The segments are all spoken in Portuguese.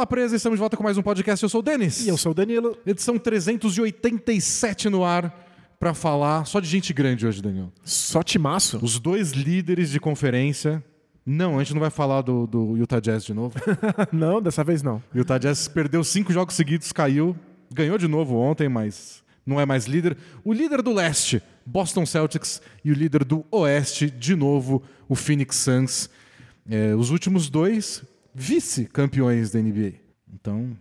Bola Presa, estamos de volta com mais um podcast. Eu sou o Denis. E eu sou o Danilo. Edição 387 no ar para falar só de gente grande hoje, Daniel. Só timaço. Os dois líderes de conferência. Não, a gente não vai falar do, do Utah Jazz de novo. não, dessa vez não. Utah Jazz perdeu cinco jogos seguidos, caiu. Ganhou de novo ontem, mas não é mais líder. O líder do leste, Boston Celtics, e o líder do oeste, de novo, o Phoenix Suns. É, os últimos dois vice-campeões da NBA. Então,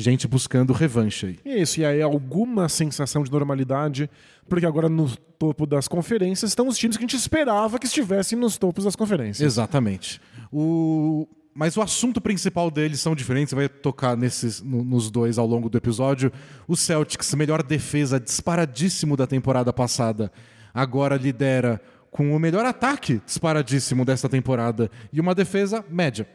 gente buscando revanche aí. Isso, e aí alguma sensação de normalidade, porque agora no topo das conferências estão os times que a gente esperava que estivessem nos topos das conferências. Exatamente. O... Mas o assunto principal deles são diferentes, vai tocar nesses, no, nos dois ao longo do episódio. O Celtics, melhor defesa disparadíssimo da temporada passada, agora lidera com o melhor ataque disparadíssimo desta temporada e uma defesa média.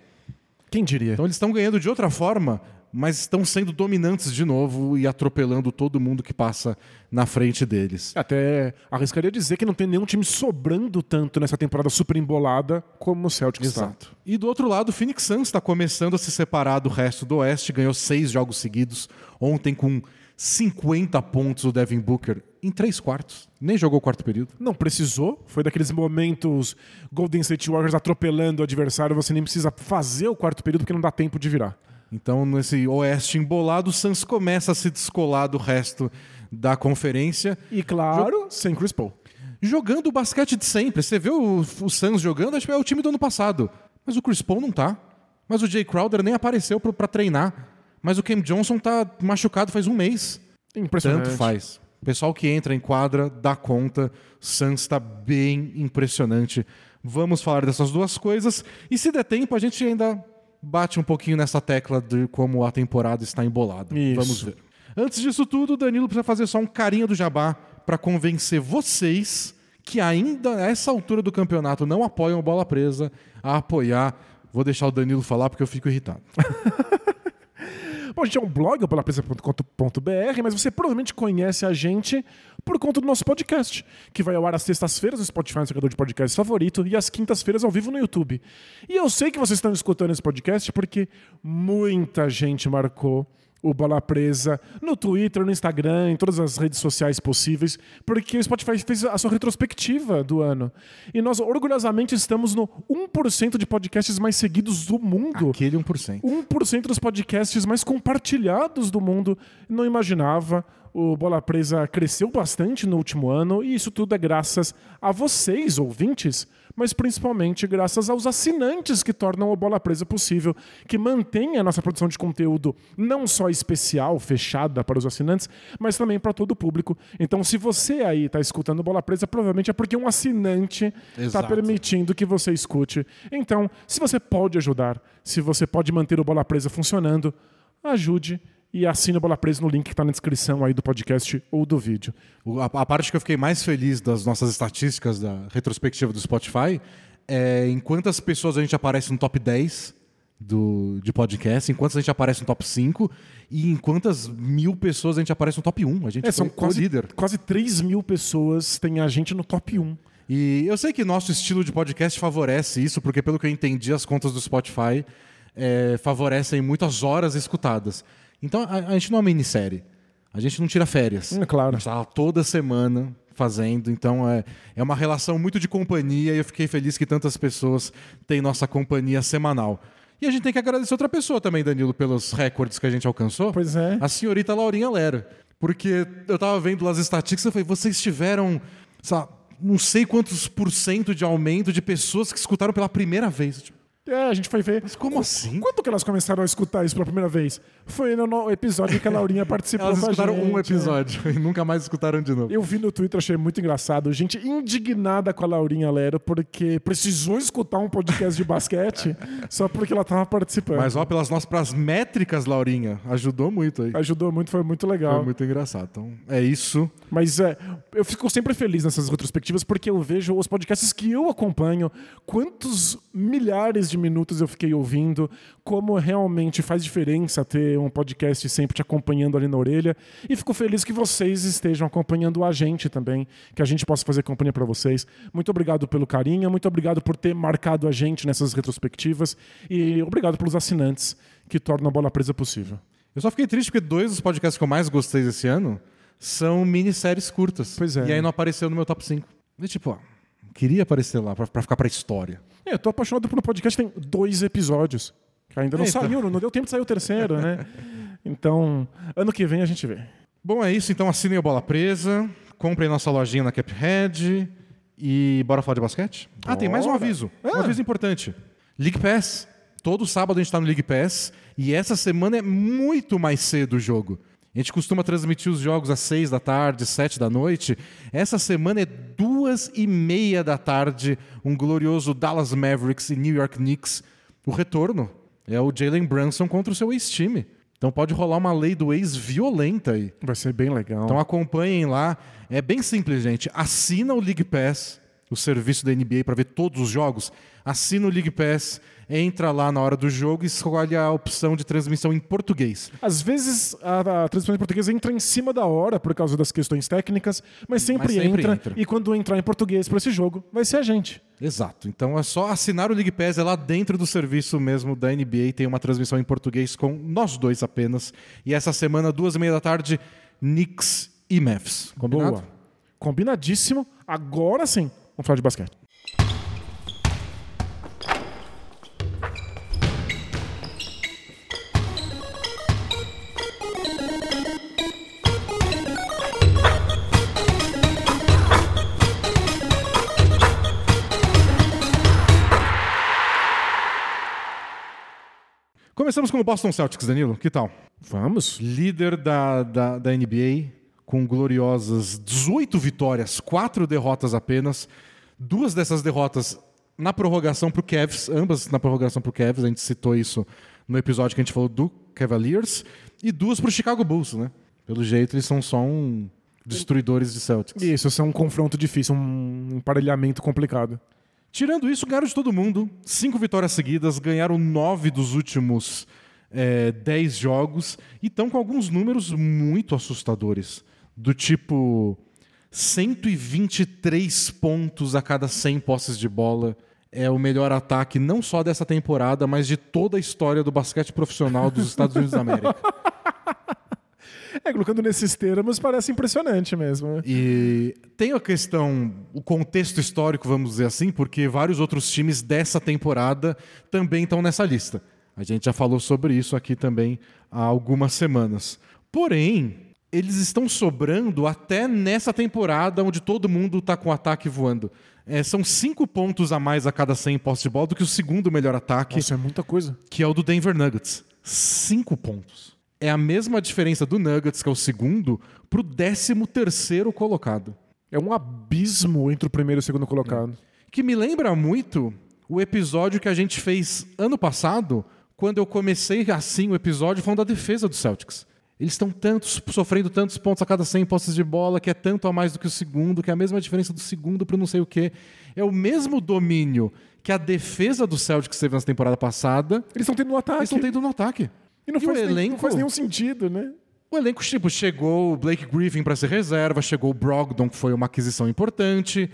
Quem diria? Então eles estão ganhando de outra forma, mas estão sendo dominantes de novo e atropelando todo mundo que passa na frente deles. Até arriscaria dizer que não tem nenhum time sobrando tanto nessa temporada super embolada como o Celtics Exato. Está. E do outro lado, o Phoenix Suns está começando a se separar do resto do Oeste, ganhou seis jogos seguidos, ontem com 50 pontos o Devin Booker em três quartos. Nem jogou o quarto período. Não precisou. Foi daqueles momentos Golden State Warriors atropelando o adversário. Você nem precisa fazer o quarto período porque não dá tempo de virar. Então, nesse oeste embolado, o Suns começa a se descolar do resto da conferência. E claro, Jog... sem Chris Paul. Jogando o basquete de sempre. Você vê o, o Suns jogando, acho que é o time do ano passado. Mas o Chris Paul não tá. Mas o Jay Crowder nem apareceu para treinar. Mas o Cam Johnson tá machucado faz um mês. Impressionante. Tanto faz. O pessoal que entra em quadra dá conta. Suns está bem impressionante. Vamos falar dessas duas coisas. E se der tempo, a gente ainda bate um pouquinho nessa tecla de como a temporada está embolada. Isso. Vamos ver. Antes disso tudo, o Danilo precisa fazer só um carinho do jabá para convencer vocês que ainda a essa altura do campeonato não apoiam a bola presa a apoiar. Vou deixar o Danilo falar porque eu fico irritado. Bom, a gente é um blog, pelapresa.com.br, mas você provavelmente conhece a gente por conta do nosso podcast, que vai ao ar às sextas-feiras no Spotify, no jogador de podcast favorito, e às quintas-feiras ao vivo no YouTube. E eu sei que vocês estão escutando esse podcast porque muita gente marcou o Bola Presa no Twitter, no Instagram, em todas as redes sociais possíveis, porque o Spotify fez a sua retrospectiva do ano. E nós orgulhosamente estamos no 1% de podcasts mais seguidos do mundo. Aquele 1%. 1% dos podcasts mais compartilhados do mundo. Não imaginava. O Bola Presa cresceu bastante no último ano e isso tudo é graças a vocês, ouvintes, mas principalmente graças aos assinantes que tornam o Bola Presa possível, que mantém a nossa produção de conteúdo não só especial, fechada para os assinantes, mas também para todo o público. Então, se você aí está escutando Bola Presa, provavelmente é porque um assinante está permitindo que você escute. Então, se você pode ajudar, se você pode manter o Bola Presa funcionando, ajude e assina a Bola Presa no link que está na descrição aí do podcast ou do vídeo. A, a, parte que eu fiquei mais feliz das nossas estatísticas da retrospectiva do Spotify é em quantas pessoas a gente aparece no top 10 do, de podcast, em quantas a gente aparece no top 5 e em quantas mil pessoas a gente aparece no top 1. A gente é, são quase, líder. quase 3 mil pessoas tem a gente no top 1. E eu sei que nosso estilo de podcast favorece isso, porque pelo que eu entendi, as contas do Spotify é, favorecem muitas horas escutadas. Então a, a gente não é uma minissérie. A gente não tira férias. É claro. A gente tá toda semana fazendo, então é, é uma relação muito de companhia e eu fiquei feliz que tantas pessoas têm nossa companhia semanal. E a gente tem que agradecer outra pessoa também, Danilo, pelos recordes que a gente alcançou. Pois é. A senhorita Laurinha Lera. Porque eu tava vendo as estatísticas e falei, vocês tiveram, sabe, não sei quantos por cento de aumento de pessoas que escutaram pela primeira vez. Tipo, é, a gente foi ver. Mas como assim? Quando que elas começaram a escutar isso pela primeira vez? Foi no episódio que a Laurinha participou Elas escutaram gente, um episódio é. e nunca mais escutaram de novo. Eu vi no Twitter, achei muito engraçado. Gente indignada com a Laurinha Lero porque precisou escutar um podcast de basquete só porque ela tava participando. Mas ó, pelas nossas métricas, Laurinha, ajudou muito aí. Ajudou muito, foi muito legal. Foi muito engraçado. Então, é isso. Mas é, eu fico sempre feliz nessas retrospectivas porque eu vejo os podcasts que eu acompanho, quantos milhares de minutos eu fiquei ouvindo, como realmente faz diferença ter um podcast sempre te acompanhando ali na orelha. E fico feliz que vocês estejam acompanhando a gente também, que a gente possa fazer companhia para vocês. Muito obrigado pelo carinho, muito obrigado por ter marcado a gente nessas retrospectivas e obrigado pelos assinantes que tornam a bola presa possível. Eu só fiquei triste porque dois dos podcasts que eu mais gostei desse ano são minisséries curtas. Pois é. E aí não apareceu no meu top 5. E tipo, ó, queria aparecer lá pra ficar pra história. É, eu tô apaixonado por um podcast tem dois episódios. Que ainda não Eita. saiu, não deu tempo de sair o terceiro, né? Então, ano que vem a gente vê. Bom, é isso. Então assinem o Bola Presa, comprem nossa lojinha na Caphead e bora falar de basquete? Ah, tem mais um Bora. aviso. Um Ah. aviso importante. League Pass. Todo sábado a gente tá no League Pass e essa semana é muito mais cedo o jogo. A gente costuma transmitir os jogos às seis da tarde, sete da noite. Essa semana é duas e meia da tarde, um glorioso Dallas Mavericks e New York Knicks. O retorno é o Jalen Brunson contra o seu ex-time. Então pode rolar uma lei do ex violenta aí. Vai ser bem legal. Então acompanhem lá. É bem simples, gente. Assina o League Pass, o serviço da NBA para ver todos os jogos. Assina o League Pass, entra lá na hora do jogo e escolhe a opção de transmissão em português. Às vezes a, a transmissão em português entra em cima da hora por causa das questões técnicas, mas sempre, Mas sempre entra, entra. E quando entrar em português para esse jogo, vai ser a gente. Exato. Então é só assinar o League Pass, é lá dentro do serviço mesmo da NBA, tem uma transmissão em português com nós dois apenas. E essa semana, duas e meia da tarde, Knicks e Mavs. Combinado? Boa. Combinadíssimo. Agora sim, vamos falar de basquete. Começamos com o Boston Celtics, Danilo. Que tal? Vamos. líder da, da, da NBA, com gloriosas 18 vitórias, 4 derrotas apenas. Duas dessas derrotas na prorrogação para o Cavs, ambas na prorrogação para o Cavs, a gente citou isso no episódio que a gente falou do Cavaliers, e duas para o Chicago Bulls, né? Pelo jeito, eles são só um destruidores de Celtics. Isso, isso é um confronto difícil, um emparelhamento complicado. Tirando isso, ganharam de todo mundo. Cinco vitórias seguidas, ganharam nove dos últimos é, dez jogos e estão com alguns números muito assustadores. Do tipo 123 pontos a cada 100 posses de bola. É o melhor ataque não só dessa temporada, mas de toda a história do basquete profissional dos Estados Unidos da América. É, colocando nesses termos, parece impressionante mesmo. né? E tem a questão, o contexto histórico, vamos dizer assim, porque vários outros times dessa temporada também estão nessa lista. A gente já falou sobre isso aqui também há algumas semanas. Porém, eles estão sobrando até nessa temporada onde todo mundo está com o ataque voando. É, são cinco pontos a mais a cada 100 postes de bola do que o segundo melhor ataque, Nossa, é muita coisa. que é o do Denver Nuggets. Cinco pontos. É a mesma diferença do Nuggets, que é o segundo, para o décimo terceiro colocado. É um abismo entre o primeiro e o segundo colocado. Que me lembra muito o episódio que a gente fez ano passado, quando eu comecei assim o episódio falando da defesa do Celtics. Eles estão tantos, sofrendo tantos pontos a cada 100 posses de bola, que é tanto a mais do que o segundo, que é a mesma diferença do segundo para não sei o quê. É o mesmo domínio que a defesa do Celtics teve na temporada passada, Eles estão tendo um ataque. eles estão tendo no ataque. E não, E o faz nem- não elenco- faz nenhum sentido, né? O elenco, tipo, chegou o Blake Griffin para ser reserva, chegou o Brogdon, que foi uma aquisição importante,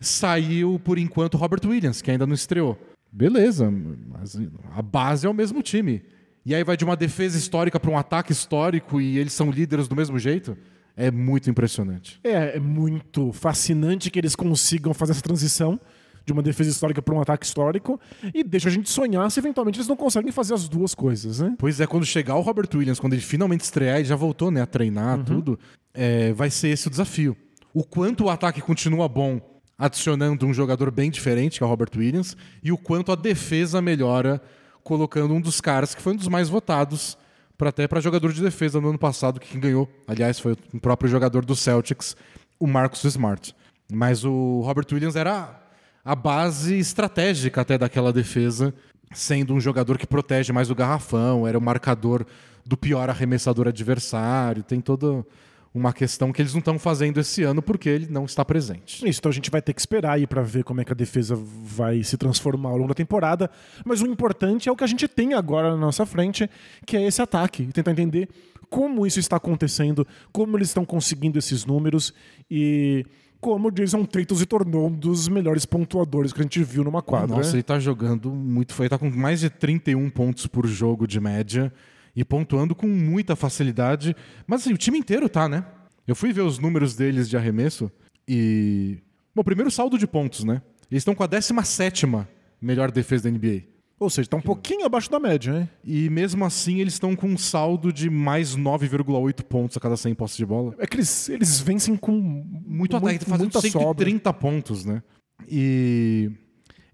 saiu, por enquanto, o Robert Williams, que ainda não estreou. Beleza, mas a base é o mesmo time. E aí vai de uma defesa histórica para um ataque histórico e eles são líderes do mesmo jeito? É muito impressionante. É, é muito fascinante que eles consigam fazer essa transição de uma defesa histórica para um ataque histórico e deixa a gente sonhar se eventualmente eles não conseguem fazer as duas coisas, né? Pois é, quando chegar o Robert Williams, quando ele finalmente estrear, ele já voltou né, a treinar, tudo, é, vai ser esse o desafio. O quanto o ataque continua bom adicionando um jogador bem diferente, que é o Robert Williams, e o quanto a defesa melhora colocando um dos caras que foi um dos mais votados para até para jogador de defesa no ano passado, que quem ganhou, aliás, foi o próprio jogador do Celtics, o Marcus Smart. Mas o Robert Williams era a base estratégica até daquela defesa, sendo um jogador que protege mais o garrafão, era o marcador do pior arremessador adversário, tem todo uma questão que eles não estão fazendo esse ano porque ele não está presente. Isso, então a gente vai ter que esperar aí para ver como é que a defesa vai se transformar ao longo da temporada. Mas o importante é o que a gente tem agora na nossa frente, que é esse ataque. Tentar entender como isso está acontecendo, como eles estão conseguindo esses números e como o Jason Tatum se tornou um dos melhores pontuadores que a gente viu numa quadra. Nossa, ele tá jogando muito. Ele tá com mais de 31 pontos por jogo de média e pontuando com muita facilidade. Mas assim, o time inteiro tá, né? Eu fui ver os números deles de arremesso e. Bom, primeiro saldo de pontos, né? Eles estão com a 17 melhor defesa da NBA. Ou seja, está um pouquinho abaixo da média, né? E mesmo assim, eles estão com um saldo de mais 9,8 pontos a cada 100 posses de bola. É que eles, eles vencem com Muito ataque, tá fazendo muita 130 sobra. pontos, né? E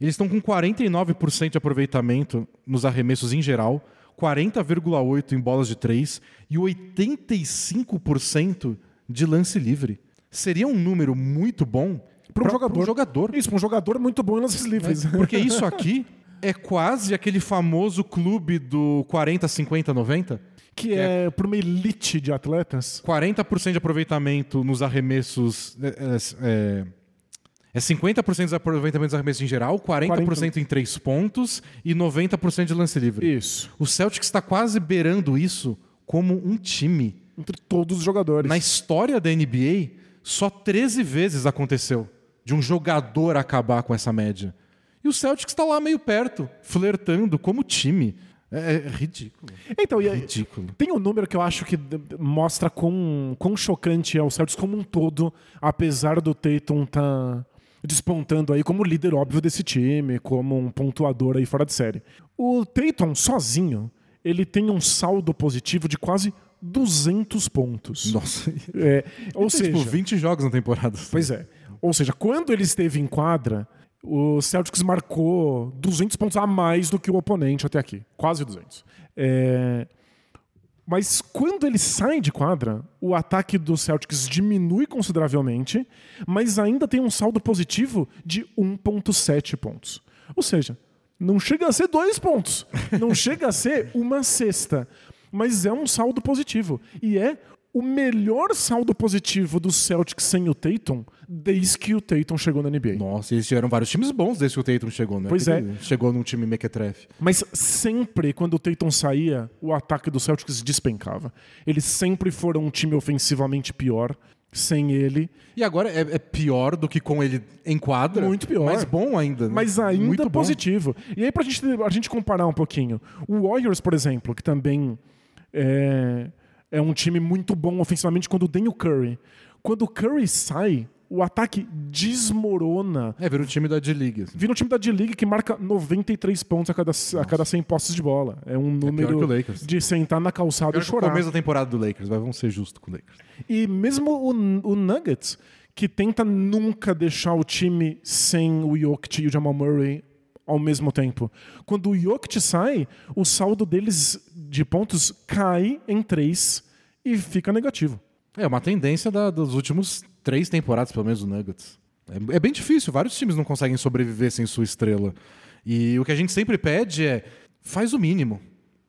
eles estão com 49% de aproveitamento nos arremessos em geral, 40,8% em bolas de 3 e 85% de lance livre. Seria um número muito bom para um jogador. Um jogador. Isso, para um jogador muito bom em lances livres. É, porque isso aqui é quase aquele famoso clube do 40, 50, 90. Que, é, é para uma elite de atletas. 40% de aproveitamento nos arremessos. É, é, é 50% dos aproveitamentos dos arremessos em geral, 40%, 40 em três pontos e 90% de lance livre. Isso. O Celtic está quase beirando isso como um time. Entre todos os jogadores. Na história da NBA, só 13 vezes aconteceu de um jogador acabar com essa média. E o Celtics está lá meio perto, flertando como time. É, é ridículo. Então, é ridículo. Tem um número que eu acho que mostra quão, quão chocante é o Celtics como um todo, apesar do Tatum estar tá despontando aí como líder óbvio desse time, como um pontuador aí fora de série. O Tatum sozinho, ele tem um saldo positivo de quase 200 pontos. Nossa. É, ou seja, tipo 20 jogos na temporada. Pois é. Ou seja, quando ele esteve em quadra, o Celtics marcou 200 pontos a mais do que o oponente até aqui. Quase 200. É... Mas quando ele sai de quadra, o ataque do Celtics diminui consideravelmente, mas ainda tem um saldo positivo de 1,7 pontos. Ou seja, não chega a ser dois pontos, não chega a ser uma cesta, mas é um saldo positivo. E é o melhor saldo positivo do Celtics sem o Tatum desde que o Tatum chegou na NBA. Nossa, eles tiveram vários times bons desde que o Tatum chegou, né? Pois é. Chegou num time mequetrefe. Mas sempre, quando o Tatum saía, o ataque do Celtics despencava. Eles sempre foram um time ofensivamente pior sem ele. E agora é, é, pior do que com ele em quadra. Muito pior. Mas bom ainda. Né? Mas ainda Muito positivo. Bom. E aí, pra gente, a gente comparar um pouquinho. O Warriors, por exemplo, que também é, é um time muito bom ofensivamente quando tem o Curry. Quando o Curry sai, o ataque desmorona. É, vira o time da D-League. Assim. Vira um time da D-League que marca 93 pontos a cada, a cada 100 postes de bola. É um número é de sentar na calçada pior e chorar. É o começo da temporada do Lakers, mas vamos ser justos com o Lakers. E mesmo o, o Nuggets, que tenta nunca deixar o time sem o Jokic e o Jamal Murray ao mesmo tempo. Quando o Jokic sai, o saldo deles de pontos cai em 3 e fica negativo. É uma tendência da, dos últimos três temporadas, pelo menos, do Nuggets. É, é, bem difícil, vários times não conseguem sobreviver sem sua estrela. E o que a gente sempre pede é faz o mínimo.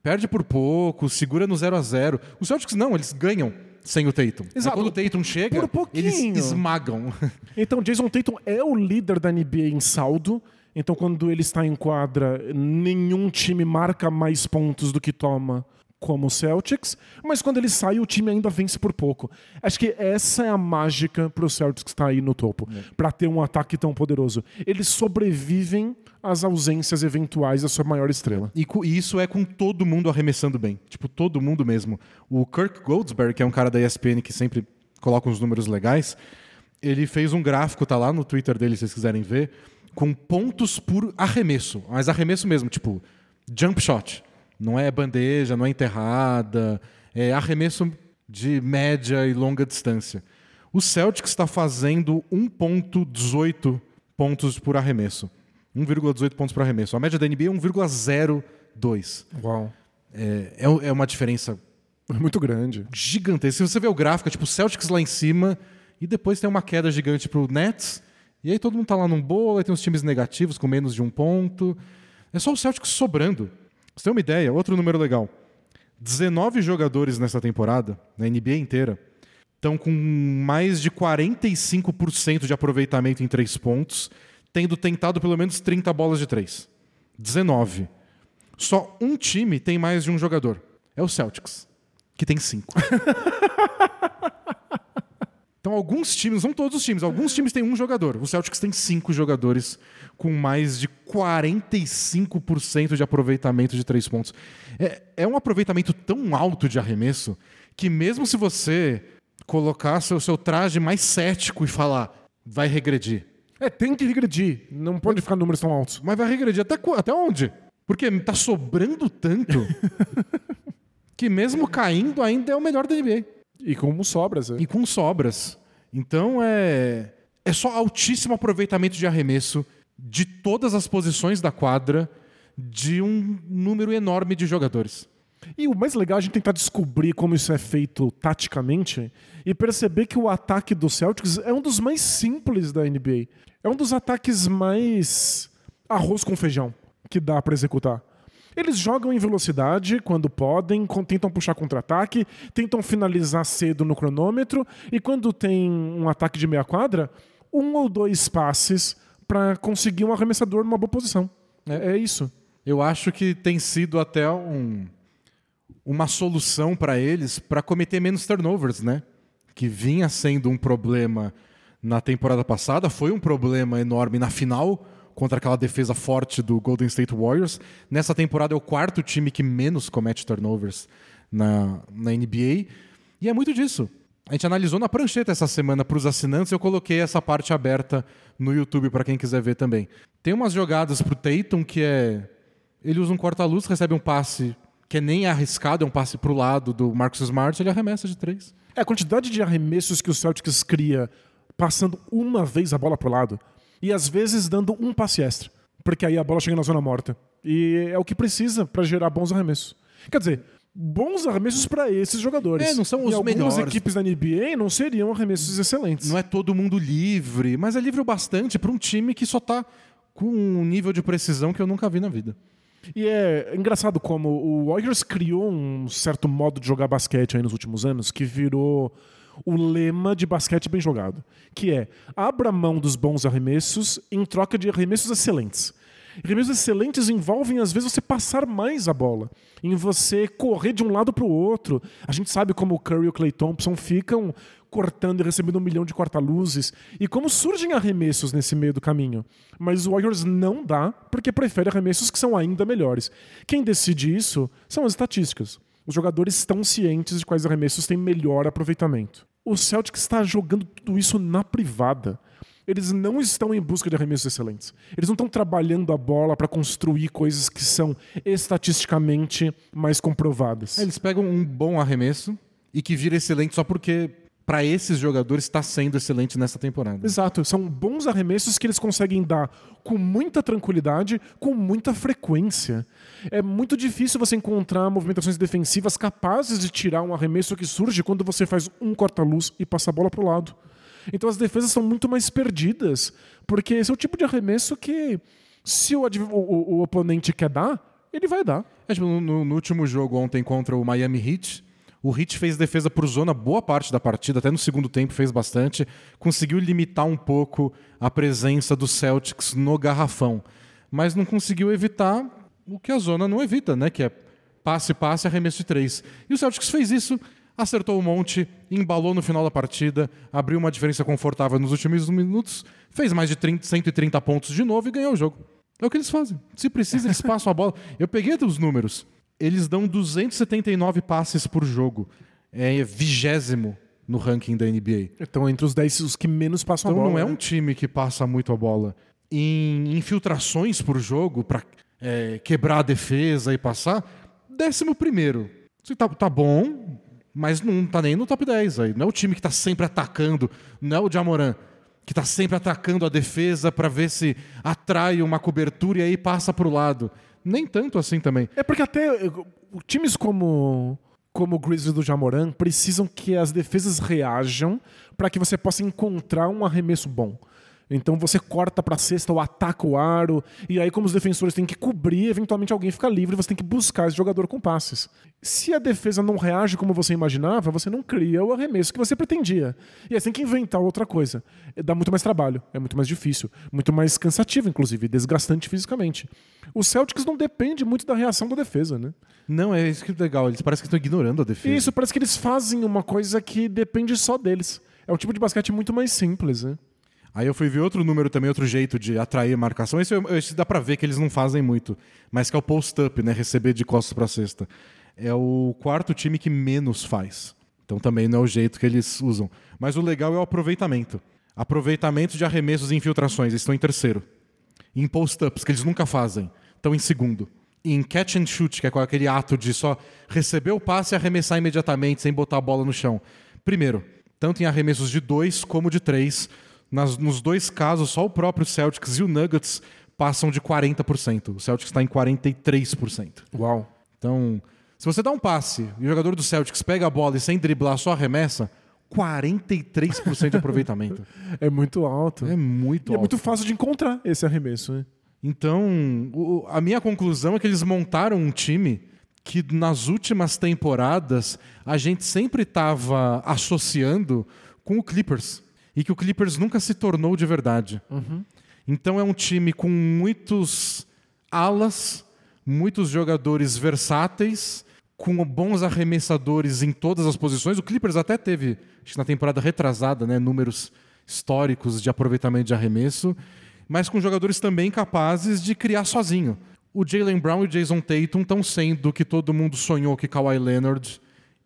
Perde por pouco, segura no 0 a 0 Os Celtics não, eles ganham sem o Tatum. Exato. quando o Tatum chega, eles esmagam. Então, Jason Tatum é o líder da NBA em saldo. Então, quando ele está em quadra, nenhum time marca mais pontos do que toma como o Celtics, mas quando ele sai, o time ainda vence por pouco. Acho que essa é a mágica para o Celtics estar tá aí no topo, é. para ter um ataque tão poderoso. Eles sobrevivem às ausências eventuais da sua maior estrela. E, isso é com todo mundo arremessando bem. Tipo, todo mundo mesmo. O Kirk Goldsberg, que é um cara da ESPN que sempre coloca uns números legais, ele fez um gráfico, tá lá no Twitter dele, se vocês quiserem ver, com pontos por arremesso. Mas arremesso mesmo, tipo, jump shot não é bandeja, não é enterrada, é arremesso de média e longa distância. O Celtics está fazendo 1,18 pontos por arremesso. 1,18 pontos por arremesso. A média da NBA é 1,02. Uau. É, é, é uma diferença muito grande. Gigantesca. Se você vê o gráfico, é tipo Celtics lá em cima e depois tem uma queda gigante para o Nets. E aí todo mundo está lá num bolo, aí tem os times negativos com menos de um ponto. É só o Celtics sobrando. Você tem uma ideia? Outro número legal. 19 jogadores nessa temporada, na NBA inteira, estão com mais de 45% de aproveitamento em três pontos, tendo tentado pelo menos 30 bolas de três. 19. Só um time tem mais de um jogador. É o Celtics, que tem cinco. então, alguns times, não todos os times, alguns times têm um jogador. O Celtics tem cinco jogadores com mais de 45% de aproveitamento de três pontos. É, é um aproveitamento tão alto de arremesso que, mesmo se você colocar seu, seu traje mais cético e falar, vai regredir. É, tem que regredir. Não pode ficar números tão altos. Mas vai regredir até, até onde? Porque tá sobrando tanto que mesmo caindo ainda é o melhor da NBA. E com sobras. É. E com sobras. Então é é só altíssimo aproveitamento de arremesso de todas as posições da quadra de um número enorme de jogadores. E o mais legal é a gente tentar descobrir como isso é feito taticamente e perceber que o ataque do Celtics é um dos mais simples da NBA. É um dos ataques mais arroz com feijão que dá para executar. Eles jogam em velocidade quando podem, tentam puxar contra-ataque, tentam finalizar cedo no cronômetro e quando tem um ataque de meia quadra, um ou dois passes para conseguir um arremessador numa boa posição. É, é isso. Eu acho que tem sido até um, uma solução para eles para cometer menos turnovers, né? Que vinha sendo um problema na temporada passada, foi um problema enorme na final contra aquela defesa forte do Golden State Warriors. Nessa temporada é o quarto time que menos comete turnovers na, na NBA. E é muito disso. A gente analisou na prancheta essa semana para os assinantes, eu coloquei essa parte aberta no YouTube para quem quiser ver também. Tem umas jogadas para o Tatum que é. Ele usa um corta-luz, recebe um passe que é nem arriscado, é um passe para o lado do Marcus Smart, ele arremessa de três. É, a quantidade de arremessos que o Celtics cria passando uma vez a bola para o lado e às vezes dando um passe extra, porque aí a bola chega na zona morta. E é o que precisa para gerar bons arremessos. Quer dizer, bons arremessos para esses jogadores. É, não são os e melhores. Algumas equipes da NBA não seriam arremessos excelentes. Não é todo mundo livre, mas é livre o bastante para um time que só está com um nível de precisão que eu nunca vi na vida. E é engraçado como o Warriors criou um certo modo de jogar basquete aí nos últimos anos que virou o lema de basquete bem jogado, que é abra mão dos bons arremessos em troca de arremessos excelentes. Arremessos excelentes envolvem, às vezes, você passar mais a bola, em você correr de um lado para o outro. A gente sabe como o Curry e o Clay Thompson ficam cortando e recebendo um milhão de corta-luzes, e como surgem arremessos nesse meio do caminho. Mas o Warriors não dá, porque prefere arremessos que são ainda melhores. Quem decide isso são as estatísticas. Os jogadores estão cientes de quais arremessos têm melhor aproveitamento. O Celtic está jogando tudo isso na privada. Eles não estão em busca de arremessos excelentes. Eles não estão trabalhando a bola para construir coisas que são estatisticamente mais comprovadas. Eles pegam um bom arremesso e que vira excelente só porque para esses jogadores está sendo excelente nessa temporada. Exato, são bons arremessos que eles conseguem dar com muita tranquilidade, com muita frequência. É muito difícil você encontrar movimentações defensivas capazes de tirar um arremesso que surge quando você faz um corta-luz e passa a bola para o lado. Então as defesas são muito mais perdidas, porque esse é o tipo de arremesso que, se o, o, o oponente quer dar, ele vai dar. É, tipo, no, no último jogo ontem contra o Miami Heat, o Heat fez defesa por zona boa parte da partida, até no segundo tempo fez bastante. Conseguiu limitar um pouco a presença do Celtics no garrafão. Mas não conseguiu evitar o que a zona não evita, né? Que é passe, passe, arremesso de três. E o Celtics fez isso, acertou um monte, embalou no final da partida, abriu uma diferença confortável nos últimos minutos, fez mais de 30, 130 pontos de novo e ganhou o jogo. É o que eles fazem. Se precisa, eles passam a bola. Eu peguei os números eles dão 279 passes por jogo. É vigésimo no ranking da NBA. Então, entre os 10 os que menos passam então, a bola. Então, não é né? um time que passa muito a bola. Em infiltrações por jogo, para é, quebrar a defesa e passar, décimo primeiro. Isso tá, tá bom, mas não tá nem no top 10 aí. Não é o time que tá sempre atacando, não é o Jamoran que tá sempre atacando a defesa para ver se atrai uma cobertura e aí passa pro lado nem tanto assim também. É porque até times como como o Grizzlies do Jamoran precisam que as defesas reajam para que você possa encontrar um arremesso bom. Então você corta pra cesta ou ataca o aro, e aí, como os defensores têm que cobrir, eventualmente alguém fica livre, você tem que buscar esse jogador com passes. Se a defesa não reage como você imaginava, você não cria o arremesso que você pretendia. E aí você tem que inventar outra coisa. Dá muito mais trabalho, é muito mais difícil, muito mais cansativo, inclusive, desgastante fisicamente. O Celtics não depende muito da reação da defesa, né? Não, é isso que é legal. Eles parecem que estão ignorando a defesa. Isso, parece que eles fazem uma coisa que depende só deles. É um tipo de basquete muito mais simples, né? Aí eu fui ver outro número também, outro jeito de atrair marcação. Esse, esse dá pra ver que eles não fazem muito. Mas que é o post-up, né? Receber de costas pra cesta. É o quarto time que menos faz. Então também não é o jeito que eles usam. Mas o legal é o aproveitamento. Aproveitamento de arremessos e infiltrações. Eles estão em terceiro. Em post-ups, que eles nunca fazem. Estão em segundo. Em catch and shoot, que é aquele ato de só receber o passe e arremessar imediatamente, sem botar a bola no chão. Primeiro, tanto em arremessos de dois como de três nas, nos dois casos, só o próprio Celtics e o Nuggets passam de 40%. O Celtics está em 43%. Uau. Então, se você dá um passe e o jogador do Celtics pega a bola e sem driblar só arremessa, 43% de aproveitamento. é muito alto. É muito e alto. é muito fácil de encontrar esse arremesso. Né? Então, o, a minha conclusão é que eles montaram um time que nas últimas temporadas a gente sempre estava associando com o Clippers e que o Clippers nunca se tornou de verdade. Uhum. Então é um time com muitos alas, muitos jogadores versáteis, com bons arremessadores em todas as posições. O Clippers até teve, acho que na temporada retrasada, né, números históricos de aproveitamento de arremesso, mas com jogadores também capazes de criar sozinho. O Jalen Brown e o Jason Tatum estão sendo o que todo mundo sonhou que Kawhi Leonard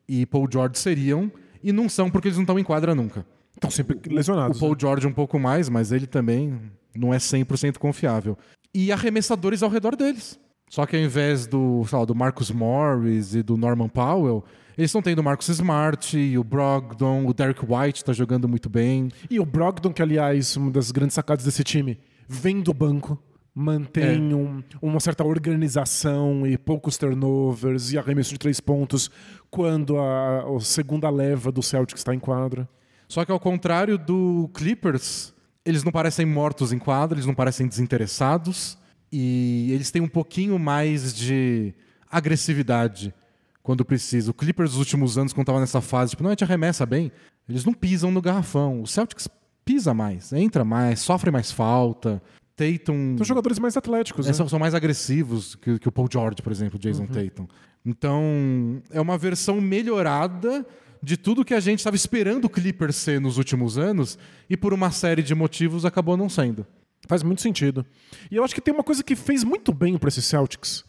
e Paul George seriam, e não são porque eles não estão em quadra nunca. Estão sempre lesionados. O Paul né? George um pouco mais, mas ele também não é 100% confiável. E arremessadores ao redor deles. Só que ao invés do, sei lá, do Marcus Morris e do Norman Powell, eles estão tendo o Marcus Smart, e o Brogdon, o Derek White está jogando muito bem. E o Brogdon, que aliás, uma das grandes sacadas desse time, vem do banco, mantém É. um- uma certa organização e poucos turnovers e arremesso de três pontos quando a, a segunda leva do Celtics está em quadra. Só que ao contrário do Clippers, eles não parecem mortos em quadra, eles não parecem desinteressados e eles têm um pouquinho mais de agressividade quando precisa. O Clippers nos últimos anos, quando estava nessa fase, tipo, não, a gente arremessa bem, eles não pisam no garrafão. O Celtics pisa mais, entra mais, sofre mais falta. Tatum São jogadores mais atléticos. é, né? são, são mais agressivos que, que o Paul George, por exemplo, o Jason Tatum. Então, é uma versão melhorada de tudo que a gente estava esperando o Clippers ser nos últimos anos e por uma série de motivos acabou não sendo. Faz muito sentido. E eu acho que tem uma coisa que fez muito bem para esses Celtics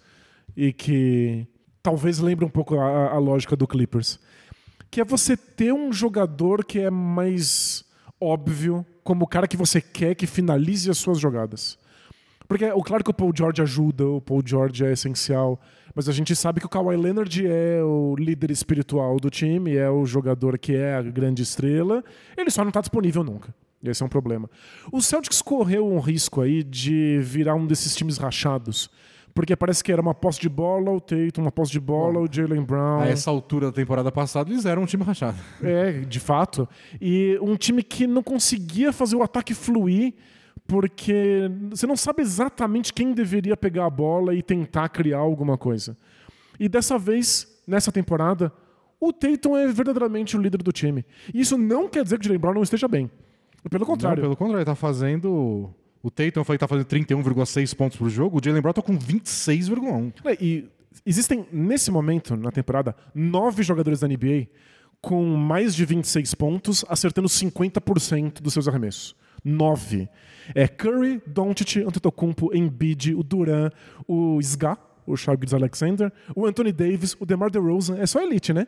e que talvez lembre um pouco a, a lógica do Clippers, que é você ter um jogador que é mais óbvio como o cara que você quer que finalize as suas jogadas. Porque é claro que o Paul George ajuda, o Paul George é essencial, mas a gente sabe que o Kawhi Leonard é o líder espiritual do time, é o jogador que é a grande estrela, ele só não está disponível nunca. Esse é um problema. O Celtics correu um risco aí de virar um desses times rachados. Porque parece que era uma posse de bola, o Tatum, uma posse de bola, o Jalen Brown. A essa altura da temporada passada, eles eram um time rachado. É, de fato. E um time que não conseguia fazer o ataque fluir porque você não sabe exatamente quem deveria pegar a bola e tentar criar alguma coisa. E dessa vez, nessa temporada, o Tatum é verdadeiramente o líder do time. E isso não quer dizer que o Jalen Brown não esteja bem. Pelo contrário. Não, pelo contrário, ele tá fazendo. O Tatum foi tá fazendo 31,6 pontos por jogo, o Jalen Brown tá com 26,1. É, E existem, nesse momento, na temporada, nove jogadores da NBA com mais de 26 pontos, acertando 50% dos seus arremessos. Nove. É Curry, Doncic, Antetokounmpo, Embiid, o Duran, o Sga, o Shai Alexander, o Anthony Davis, o DeMar DeRozan, é só elite, né?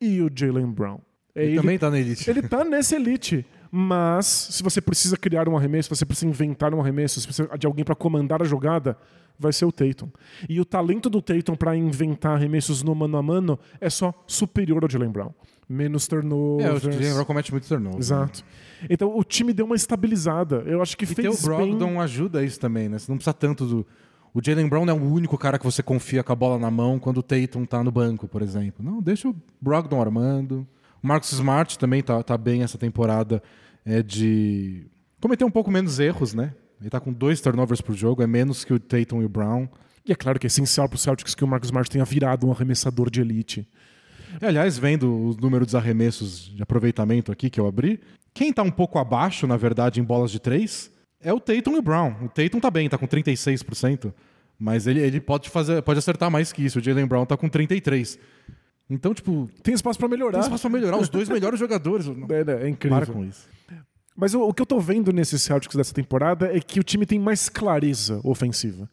E o Jalen Brown. É, Ele, também tá na elite. ele tá nessa elite. Mas, se você precisa criar um arremesso, se você precisa inventar um arremesso, se precisa de alguém para comandar a jogada, vai ser o Tatum. E o talento do Tatum para inventar arremessos no mano a mano é só superior ao Jalen Brown. Menos É, o turnovers. Jalen Brown comete muito turnover. Exato. Então o time deu uma estabilizada. Eu acho que E ter o fez Brogdon bem. ajuda isso também, né? Você não precisa tanto do. O Jalen Brown é o único cara que você confia com a bola na mão quando o Tatum tá no banco, por exemplo. Não, deixa o Brogdon armando. O Marcus Smart também tá, tá bem essa temporada é, de Cometeu um pouco menos erros, né? Ele tá com dois turnovers por jogo, é menos que o Tatum e o Brown. E é claro que é essencial pro Celtics que o Marcus Smart tenha virado um arremessador de elite. E, aliás, vendo o número dos arremessos de aproveitamento aqui que eu abri, quem tá um pouco abaixo, na verdade, em bolas de três, é o Tatum e o Brown. O Tatum tá bem, tá com 36%, mas ele, ele pode, fazer, pode acertar mais que isso. O Jalen Brown tá com 33%. Então, tipo, Tem espaço pra melhorar. tem espaço pra melhorar os dois melhores jogadores. É, né? É incrível. Para com isso. Mas o, o que eu tô vendo nesses Celtics dessa temporada é que o time tem mais clareza ofensiva.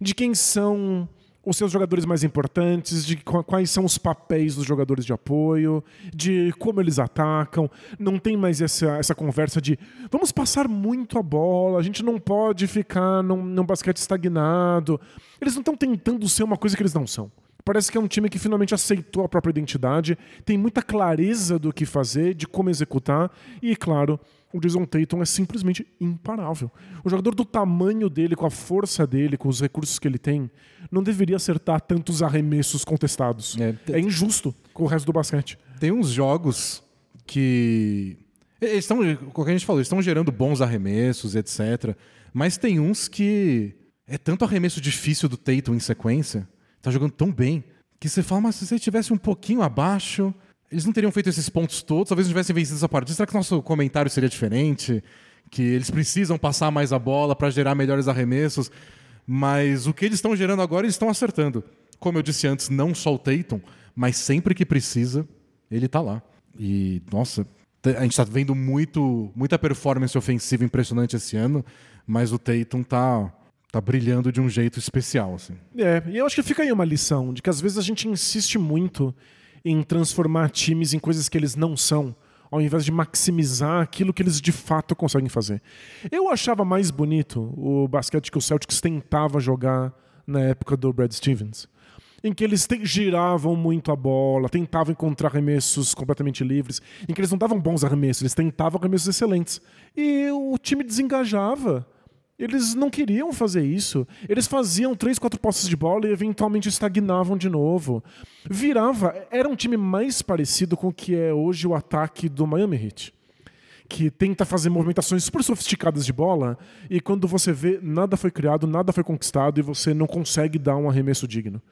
De quem são os seus jogadores mais importantes, de qu- quais são os papéis dos jogadores de apoio, de como eles atacam. Não tem mais essa, essa conversa de vamos passar muito a bola, a gente não pode ficar num, num basquete estagnado. Eles não estão tentando ser uma coisa que eles não são. Parece que é um time que finalmente aceitou a própria identidade, tem muita clareza do que fazer, de como executar, e, claro, o Jason Tatum é simplesmente imparável. O jogador do tamanho dele, com a força dele, com os recursos que ele tem, não deveria acertar tantos arremessos contestados. É. É, injusto com o resto do basquete. Tem uns jogos que. Eles estão, como a gente falou, estão gerando bons arremessos, etc. Mas tem uns que. É tanto arremesso difícil do Tatum em sequência, tá jogando tão bem, que você fala, mas se você tivesse um pouquinho abaixo, eles não teriam feito esses pontos todos, talvez não tivessem vencido essa partida. Será que nosso comentário seria diferente? Que eles precisam passar mais a bola para gerar melhores arremessos. Mas o que eles estão gerando agora, eles estão acertando. Como eu disse antes, não só o Tatum, mas sempre que precisa, ele tá lá. E, nossa, a gente tá vendo muito, muita performance ofensiva impressionante esse ano, mas o Tatum tá, tá brilhando de um jeito especial, assim. É, e eu acho que fica aí uma lição de que às vezes a gente insiste muito em transformar times em coisas que eles não são, ao invés de maximizar aquilo que eles de fato conseguem fazer. Eu achava mais bonito o basquete que o Celtics tentava jogar na época do Brad Stevens. Em que eles giravam muito a bola, tentavam encontrar arremessos completamente livres, em que eles não davam bons arremessos, eles tentavam arremessos excelentes. E o time desengajava. Eles não queriam fazer isso. Eles faziam três, quatro posses de bola e eventualmente estagnavam de novo. Virava. Era um time mais parecido com o que é hoje o ataque do Miami Heat. Que tenta fazer movimentações super sofisticadas de bola e quando você vê, nada foi criado, nada foi conquistado e você não consegue dar um arremesso digno.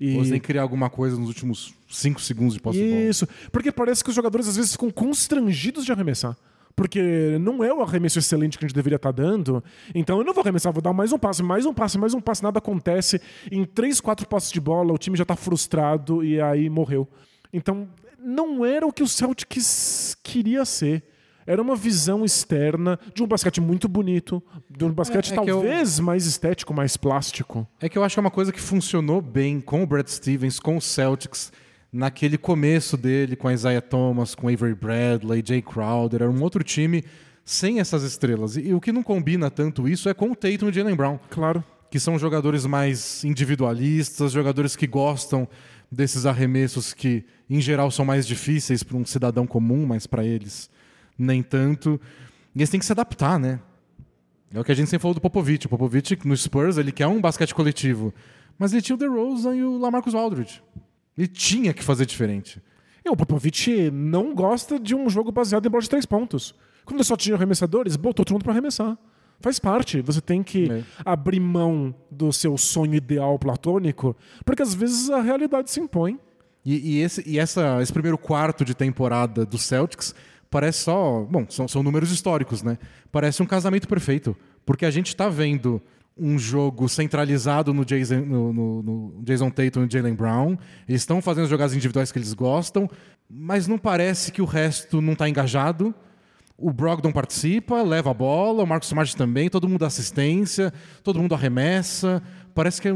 E... Ou você tem que criar alguma coisa nos últimos cinco segundos de posse de bola. Isso. Porque parece que os jogadores às vezes ficam constrangidos de arremessar. Porque não é o arremesso excelente que a gente deveria estar dando. Então eu não vou arremessar, vou dar mais um passe, mais um passe, mais um passe, nada acontece. Em três, quatro passes de bola, o time já está frustrado e aí morreu. Então não era o que o Celtics queria ser. Era uma visão externa de um basquete muito bonito, de um basquete É- é que eu- talvez mais estético, mais plástico. É que eu acho que é uma coisa que funcionou bem com o Brad Stevens, com o Celtics, naquele começo dele, com a Isaiah Thomas, com Avery Bradley, Jay Crowder, era um outro time sem essas estrelas. E, e o que não combina tanto isso é com o Tatum e Jalen Brown, Claro. que são jogadores mais individualistas, jogadores que gostam desses arremessos que, em geral, são mais difíceis para um cidadão comum, mas para eles nem tanto. E eles têm que se adaptar, né? É o que a gente sempre falou do Popovich. O Popovich, no Spurs, ele quer um basquete coletivo. Mas ele tinha o DeRozan e o Lamarcus Aldridge. Ele tinha que fazer diferente. E o Popovich não gosta de um jogo baseado em bola de três pontos. Quando ele só tinha arremessadores, botou todo mundo para arremessar. Faz parte. Você tem que É. abrir mão do seu sonho ideal platônico, porque às vezes a realidade se impõe. E, e esse, e essa, esse primeiro quarto de temporada do Celtics parece só. Bom, são, são números históricos, né? Parece um casamento perfeito. Porque a gente está vendo um jogo centralizado no Jason, no, no- no Jason Tatum e Jalen Brown. Eles estão fazendo as jogadas individuais que eles gostam, mas não parece que o resto não está engajado. O Brogdon participa, leva a bola, o Marcos Smart também, todo mundo dá assistência, todo mundo arremessa. Parece que é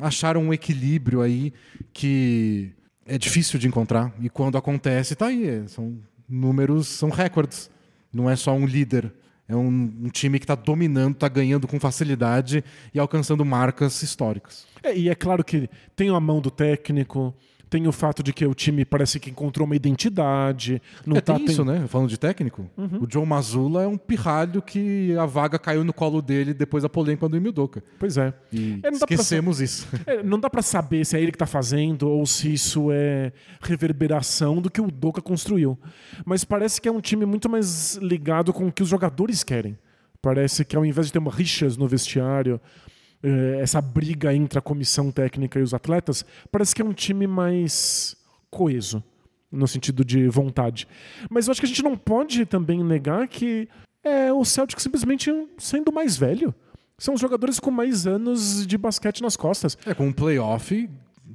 acharam um equilíbrio aí que é difícil de encontrar. E quando acontece, tá aí. é, São números, são recordes. Não é só um líder. É um, um time que está dominando, está ganhando com facilidade e alcançando marcas históricas. É, e é claro que tem a mão do técnico, tem o fato de que o time parece que encontrou uma identidade. Não é, tá tem isso, né? Falando de técnico, o Joe Mazzulla é um pirralho que a vaga caiu no colo dele depois da polêmica do Emildoka. Pois é. E É, dá pra esquecemos isso. É, não dá pra saber se é ele que tá fazendo ou se isso é reverberação do que o Doca construiu. Mas parece que é um time muito mais ligado com o que os jogadores querem. Parece que ao invés de ter uma rixas no vestiário, essa briga entre a comissão técnica e os atletas, parece que é um time mais coeso, no sentido de vontade. Mas eu acho que a gente não pode também negar que é o Celtic simplesmente sendo mais velho. São os jogadores com mais anos de basquete nas costas. É, com um playoff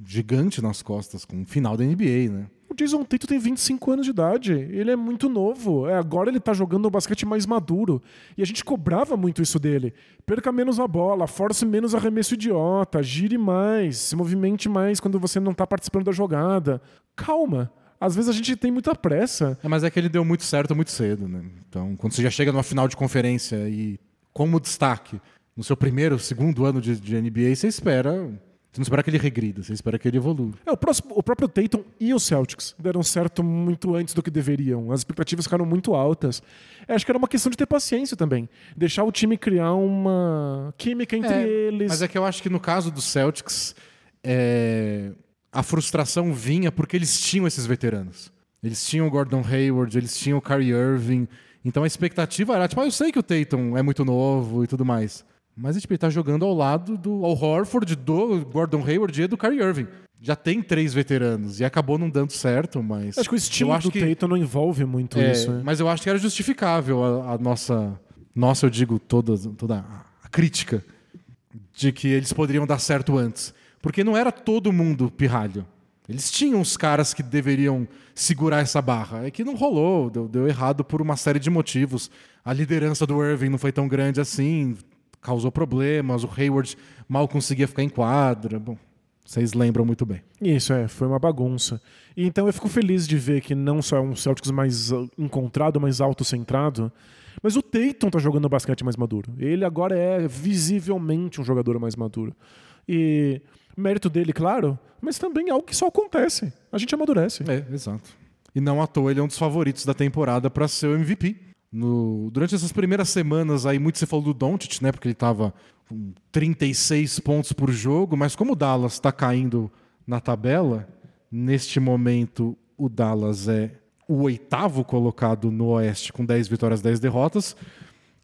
gigante nas costas, com um final da NBA, né? O Jason Tatum tem 25 anos de idade. Ele é muito novo. É, agora ele tá jogando um basquete mais maduro. E a gente cobrava muito isso dele. Perca menos a bola, force menos arremesso idiota, gire mais, se movimente mais quando você não tá participando da jogada. Calma. Às vezes a gente tem muita pressa. É, mas é que ele deu muito certo muito cedo, né? Então, quando você já chega numa final de conferência e como destaque no seu primeiro, segundo ano de, de NBA, você espera você não espera que ele regrida, você espera que ele evolua. É, o, próximo, o, próprio Tatum e os Celtics deram certo muito antes do que deveriam. As expectativas ficaram muito altas. É, acho que era uma questão de ter paciência também. Deixar o time criar uma química entre é, eles. Mas é que eu acho que no caso dos Celtics, é, a frustração vinha porque eles tinham esses veteranos. Eles tinham o Gordon Hayward, eles tinham o Kyrie Irving. Então a expectativa era, tipo, ah, eu sei que o Tatum é muito novo e tudo mais. Mas tipo, ele tá jogando ao lado do Al Horford, do Gordon Hayward e do Kyrie Irving. Já tem três veteranos e acabou não dando certo, mas. Acho que o estilo acho do que, Tatum não envolve muito é, isso. Né? Mas eu acho que era justificável a, a, nossa. Nossa, eu digo, toda, toda a crítica de que eles poderiam dar certo antes. Porque não era todo mundo pirralho. Eles tinham os caras que deveriam segurar essa barra. É que não rolou, deu, deu errado por uma série de motivos. A liderança do Irving não foi tão grande assim, causou problemas, o Hayward mal conseguia ficar em quadra. Bom, vocês lembram muito bem. Isso, é, foi uma bagunça. E então eu fico feliz de ver que não só é um Celtics mais uh, encontrado, mais autocentrado, mas o Tatum tá jogando basquete mais maduro. Ele agora é visivelmente um jogador mais maduro. E mérito dele, claro, mas também é algo que só acontece. A gente amadurece. É, exato. E não à toa ele é um dos favoritos da temporada para ser o MVP. No, durante essas primeiras semanas aí, muito se falou do Doncic, né? Porque ele estava com 36 pontos por jogo, mas como o Dallas está caindo na tabela, neste momento o Dallas é o oitavo colocado no Oeste com 10 vitórias, 10 derrotas.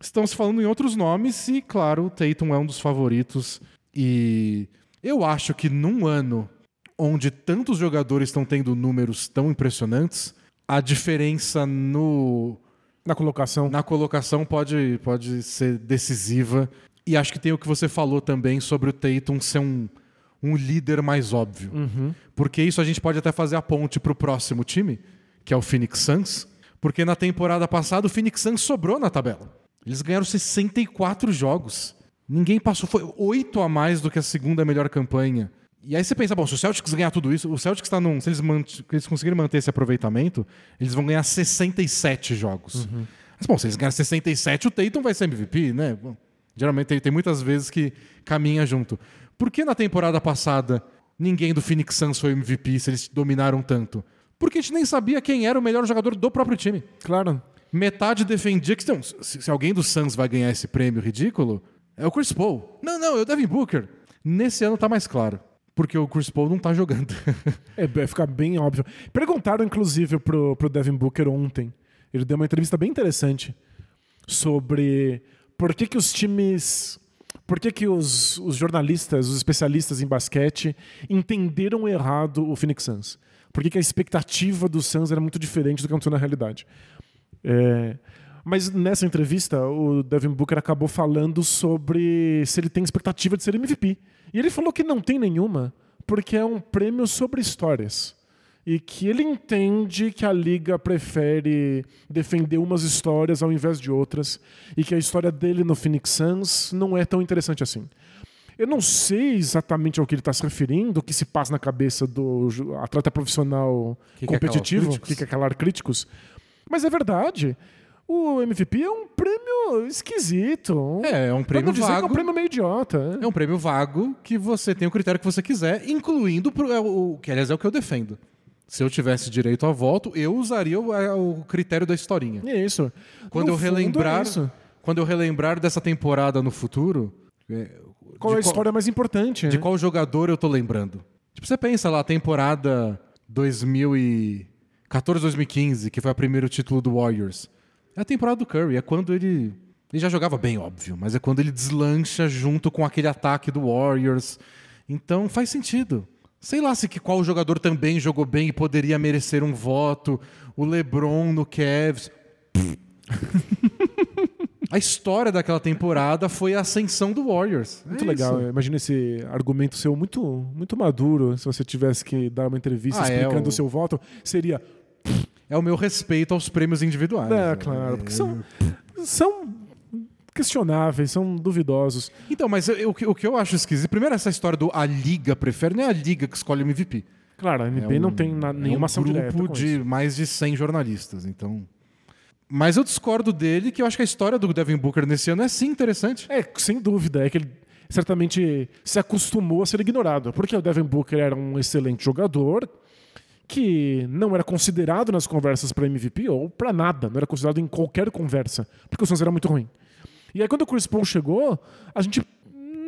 Estão se falando em outros nomes e, claro, o Tatum é um dos favoritos. E eu acho que num ano onde tantos jogadores estão tendo números tão impressionantes, a diferença no na colocação. Na colocação pode, pode ser decisiva. E acho que tem o que você falou também sobre o Tatum ser um, um líder mais óbvio. Uhum. Porque isso a gente pode até fazer a ponte para o próximo time, que é o Phoenix Suns. Porque na temporada passada o Phoenix Suns sobrou na tabela. Eles ganharam 64 jogos. Ninguém passou, foi oito a mais do que a segunda melhor campanha. E aí você pensa, bom, se o Celtics ganhar tudo isso, o Celtics está num. Se eles, eles conseguirem manter esse aproveitamento, eles vão ganhar 67 jogos. Uhum. Mas, bom, se eles ganharem 67, o Tatum vai ser MVP, né? Bom, geralmente tem, tem muitas vezes que caminha junto. Por que na temporada passada ninguém do Phoenix Suns foi MVP se eles dominaram tanto? Porque a gente nem sabia quem era o melhor jogador do próprio time. Claro. Metade defendia que então, se, se alguém do Suns vai ganhar esse prêmio ridículo, é o Chris Paul. Não, não, é o Devin Booker. Nesse ano tá mais claro. Porque o Chris Paul não tá jogando. é, vai ficar bem óbvio. Perguntaram, inclusive, pro, pro Devin Booker ontem. Ele deu uma entrevista bem interessante sobre por que, que os times. Por que, que os, os jornalistas, os especialistas em basquete, entenderam errado o Phoenix Suns? Por que, que a expectativa do Suns era muito diferente do que aconteceu na realidade? É, mas nessa entrevista, o Devin Booker acabou falando sobre se ele tem expectativa de ser MVP. E ele falou que não tem nenhuma, porque é um prêmio sobre histórias. E que ele entende que a liga prefere defender umas histórias ao invés de outras, e que a história dele no Phoenix Suns não é tão interessante assim. Eu não sei exatamente ao que ele está se referindo, o que se passa na cabeça do atleta profissional que competitivo, que quer calar críticos, mas é verdade o MVP é um prêmio esquisito. É, é um prêmio vago. é um prêmio meio idiota. É um prêmio vago que você tem o critério que você quiser, incluindo pro, é, o que aliás é o que eu defendo. Se eu tivesse direito a voto, eu usaria o, é, o critério da historinha. É isso. Quando no eu relembrar, é isso. quando eu relembrar dessa temporada no futuro, é, qual é a história mais importante? De né? qual jogador eu tô lembrando? Tipo, você pensa lá, a temporada 2014-2015, que foi o primeiro título do Warriors. É a temporada do Curry, é quando ele Ele já jogava bem, óbvio, mas é quando ele deslancha junto com aquele ataque do Warriors. Então faz sentido. Sei lá se que qual jogador também jogou bem e poderia merecer um voto. O LeBron no Cavs. a história daquela temporada foi a ascensão do Warriors. Muito É legal. Imagina esse argumento seu muito, muito maduro. Se você tivesse que dar uma entrevista Ah, é, explicando o- o seu voto, seria. É o meu respeito aos prêmios individuais. É, né? claro. Porque são, são questionáveis, são duvidosos. Então, mas eu- o que- o que eu acho esquisito, primeiro essa história do a liga prefere, não é a liga que escolhe o MVP. Claro, a NBA É um- não tem na- nenhuma é um ação grupo de isso. mais de 100 jornalistas, então... Mas eu discordo dele, que eu acho que a história do Devin Booker nesse ano é sim interessante. É, sem dúvida. É que ele certamente se acostumou a ser ignorado. Porque o Devin Booker era um excelente jogador que não era considerado nas conversas para MVP ou para nada. Não era considerado em qualquer conversa. Porque o Suns era muito ruim. E aí quando o Chris Paul chegou, a gente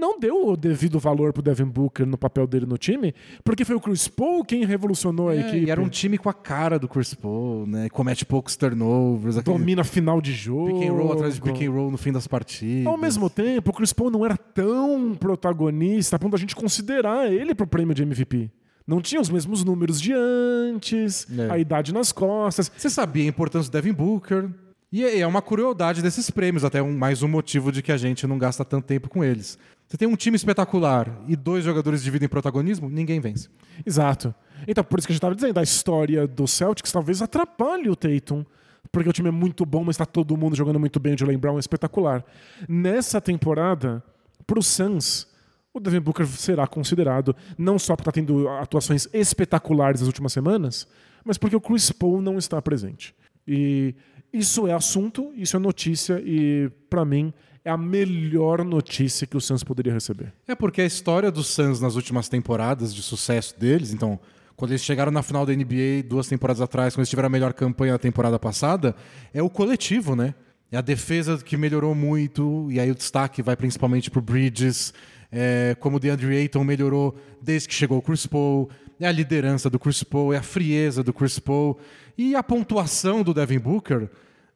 não deu o devido valor pro Devin Booker no papel dele no time, porque foi o Chris Paul quem revolucionou a É, equipe. e era um time com a cara do Chris Paul, né? Comete poucos turnovers, domina a final de jogo. pick and roll atrás de pick and roll no fim das partidas. Ao mesmo tempo, o Chris Paul não era tão protagonista a ponto da gente considerar ele pro prêmio de MVP. Não tinha os mesmos números de antes, É. a idade nas costas. Você sabia a importância do Devin Booker. E é é uma crueldade desses prêmios, até um- mais um motivo de que a gente não gasta tanto tempo com eles. Você tem um time espetacular e dois jogadores dividem protagonismo, ninguém vence. Exato. Então, por isso que a gente estava dizendo, a história do Celtics talvez atrapalhe o Tatum. Porque o time é muito bom, mas está todo mundo jogando muito bem. O Jalen Brown é espetacular. Nessa temporada, pro Suns, o Devin Booker será considerado não só por estar tendo atuações espetaculares nas últimas semanas, mas porque o Chris Paul não está presente. E isso é assunto, isso é notícia e, para mim, é a melhor notícia que o Suns poderia receber. É porque a história dos Suns nas últimas temporadas de sucesso deles, então, quando eles chegaram na final da NBA duas temporadas atrás, quando eles tiveram a melhor campanha da temporada passada, é o coletivo, né? É a defesa que melhorou muito, e aí o destaque vai principalmente pro Bridges, é, como o DeAndre Ayton melhorou desde que chegou o Chris Paul, é a liderança do Chris Paul, é a frieza do Chris Paul, e a pontuação do Devin Booker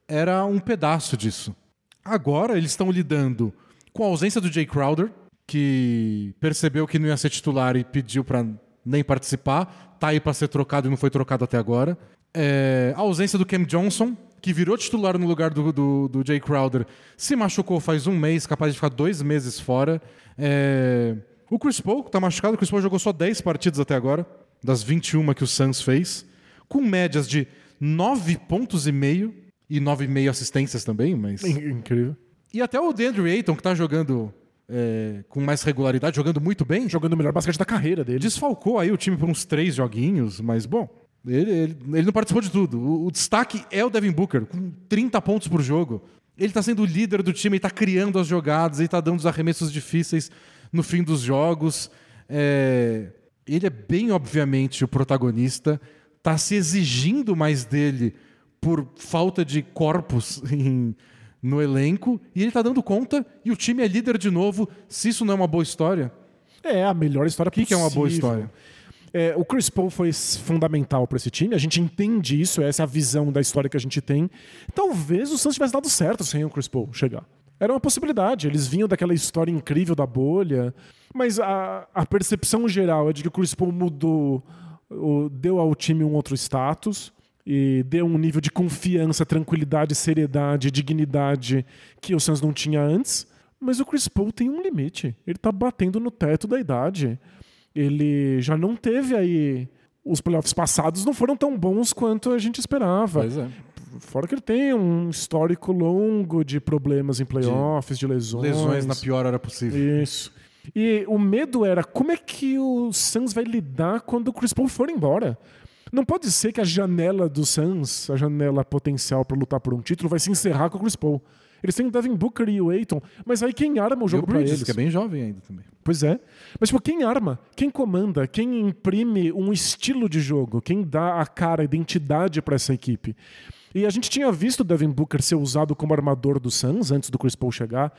era um pedaço disso. Agora eles estão lidando com a ausência do Jay Crowder, que percebeu que não ia ser titular e pediu para nem participar, tá aí para ser trocado e não foi trocado até agora. É, a ausência do Cam Johnson, que virou titular no lugar do, do, do Jay Crowder, se machucou faz um mês, capaz de ficar dois meses fora. É, o Chris Paul tá machucado, o Chris Paul jogou só 10 partidas até agora, das 21 que o Suns fez, com médias de 9 pontos e meio e 9,5 assistências também, mas... Incrível. E até o DeAndre Ayton, que tá jogando é, com mais regularidade, jogando muito bem, Jogando o melhor basquete da carreira dele. desfalcou aí o time por uns três joguinhos, mas bom, ele, ele, ele não participou de tudo. O, o destaque é o Devin Booker, com 30 pontos por jogo. Ele tá sendo o líder do time, ele tá criando as jogadas, ele tá dando os arremessos difíceis no fim dos jogos. É, ele é bem obviamente o protagonista, tá se exigindo mais dele por falta de corpos em- no elenco, e ele tá dando conta, e o time é líder de novo. Se isso não é uma boa história, É a melhor história o que, que é uma boa possível. história? É, o Chris Paul foi fundamental para esse time. A gente entende isso, essa é a visão da história que a gente tem. Talvez o Suns tivesse dado certo sem o Chris Paul chegar. Era uma possibilidade. Eles vinham daquela história incrível da bolha. Mas a, a percepção geral é de que o Chris Paul mudou, deu ao time um outro status e deu um nível de confiança, tranquilidade, seriedade, dignidade que o Suns não tinha antes. Mas o Chris Paul tem um limite. Ele tá batendo no teto da idade ele já não teve aí. Os playoffs passados não foram tão bons quanto a gente esperava. Pois é. Fora que ele tem um histórico longo de problemas em playoffs, de, lesões. Lesões na pior hora possível. Isso. E o medo era como é que o Suns vai lidar quando o Chris Paul for embora. Não pode ser que a janela do Suns, a janela potencial para lutar por um título, vai se encerrar com o Chris Paul. Eles têm o Devin Booker e o Aiton, mas aí quem arma o jogo para eles? que é bem jovem ainda também. Pois é. Mas, tipo, quem arma? Quem comanda? Quem imprime um estilo de jogo? Quem dá a cara, a identidade para essa equipe? E a gente tinha visto o Devin Booker ser usado como armador do Suns antes do Chris Paul chegar.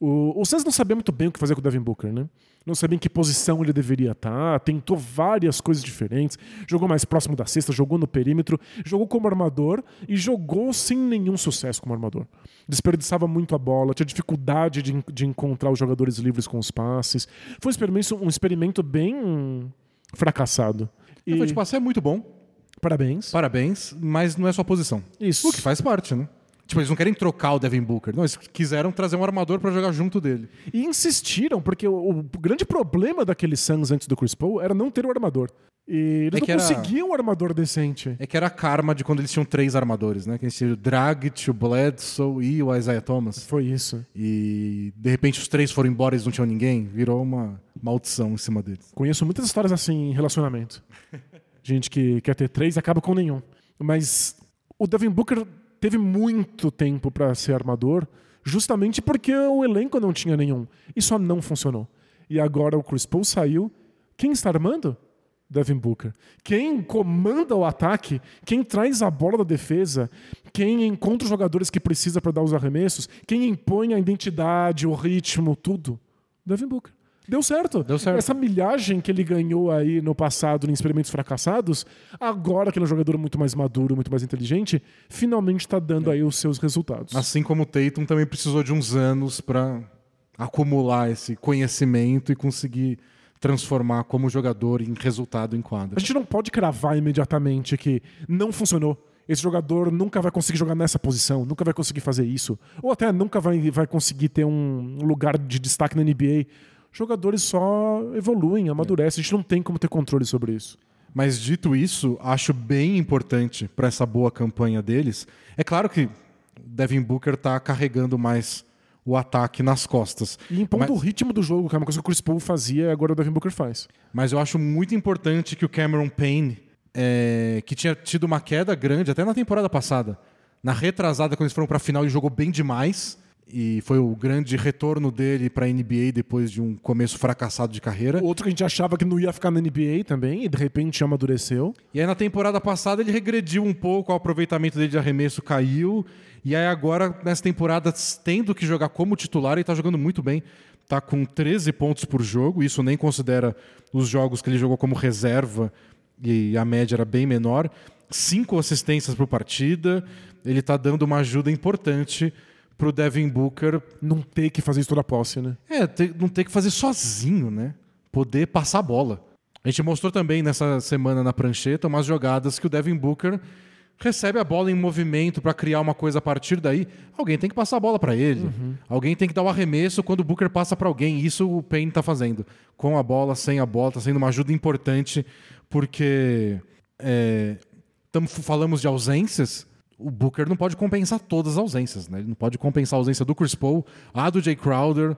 O, o Suns não sabia muito bem o que fazer com o Devin Booker, né? Não sabia em que posição ele deveria estar, tentou várias coisas diferentes, jogou mais próximo da cesta, jogou no perímetro, jogou como armador e jogou sem nenhum sucesso como armador. Desperdiçava muito a bola, tinha dificuldade de, de encontrar os jogadores livres com os passes. Foi um experimento, um experimento bem fracassado. E... Foi, tipo, assim, é muito bom. Parabéns. Parabéns, mas não é sua posição. Isso. O que faz parte, né? Tipo, eles não querem trocar o Devin Booker. Não, eles quiseram trazer um armador para jogar junto dele. E insistiram, porque o, o, grande problema daquele Suns antes do Chris Paul era não ter o armador. E eles é não conseguiam um armador decente. É que era a karma de quando eles tinham três armadores, né? Que eles tinham o Dragic, o Bledsoe e o Isaiah Thomas. Foi isso. E de repente os três foram embora e eles não tinham ninguém. Virou uma maldição em cima deles. Conheço muitas histórias assim em relacionamento. Gente que quer ter três e acaba com nenhum. Mas o Devin Booker teve muito tempo para ser armador, justamente porque o elenco não tinha nenhum. E só não funcionou. E agora o Chris Paul saiu. Quem está armando? Devin Booker. Quem comanda o ataque, quem traz a bola da defesa, quem encontra os jogadores que precisa para dar os arremessos, quem impõe a identidade, o ritmo, tudo. Devin Booker. Deu certo. Deu certo. Essa milhagem que ele ganhou aí no passado em experimentos fracassados, agora que ele é um jogador muito mais maduro, muito mais inteligente, finalmente está dando é. aí os seus resultados. Assim como o Tatum também precisou de uns anos para acumular esse conhecimento e conseguir transformar como jogador em resultado em quadra. A gente não pode cravar imediatamente que não funcionou. Esse jogador nunca vai conseguir jogar nessa posição, nunca vai conseguir fazer isso. Ou até nunca vai, vai conseguir ter um lugar de destaque na NBA jogadores só evoluem, amadurecem. A gente não tem como ter controle sobre isso. Mas dito isso, acho bem importante para essa boa campanha deles. É claro que Devin Booker está carregando mais o ataque nas costas. E impondo mas... o ritmo do jogo, que é uma coisa que o Chris Paul fazia e agora o Devin Booker faz. Mas eu acho muito importante que o Cameron Payne, é... que tinha tido uma queda grande até na temporada passada, na retrasada, quando eles foram para a final, ele jogou bem demais e foi o grande retorno dele para a NBA depois de um começo fracassado de carreira. Outro que a gente achava que não ia ficar na NBA também e de repente amadureceu. E aí na temporada passada ele regrediu um pouco, o aproveitamento dele de arremesso caiu. E aí agora nessa temporada tendo que jogar como titular, ele está jogando muito bem. Está com 13 pontos por jogo, isso nem considera os jogos que ele jogou como reserva e a média era bem menor. Cinco assistências por partida, ele está dando uma ajuda importante pro Devin Booker não ter que fazer isso toda a posse, né? É, ter, não ter que fazer sozinho, né? Poder passar a bola. A gente mostrou também nessa semana na prancheta umas jogadas que o Devin Booker recebe a bola em movimento para criar uma coisa a partir daí. Alguém tem que passar a bola para ele. Uhum. Alguém tem que dar o arremesso quando o Booker passa para alguém. Isso o Payne está fazendo. Com a bola, sem a bola, está sendo uma ajuda importante porque é, tamo, falamos de ausências o Booker não pode compensar todas as ausências, né? Ele não pode compensar a ausência do Chris Paul, a do Jay Crowder,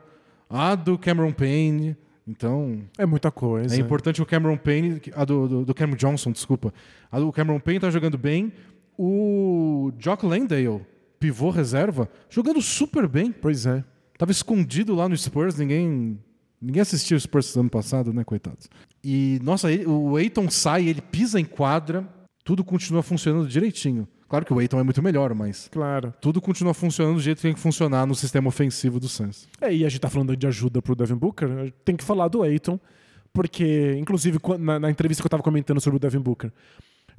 a do Cameron Payne. Então. É muita coisa. É importante o Cameron Payne, a do, do, do Cameron Johnson, desculpa. A do Cameron Payne tá jogando bem. O Jock Landale, pivô reserva, jogando super bem. Pois é. Tava escondido lá no Spurs, ninguém. Ninguém assistiu o Spurs ano passado, né, coitados? E, nossa, ele, o Aiton sai, ele pisa em quadra, tudo continua funcionando direitinho. Claro que o Aiton é muito melhor, mas claro. tudo continua funcionando do jeito que tem que funcionar no sistema ofensivo do Suns. É, e a gente tá falando de ajuda pro Devin Booker, tem que falar do Aiton, porque, inclusive, na, na entrevista que eu tava comentando sobre o Devin Booker,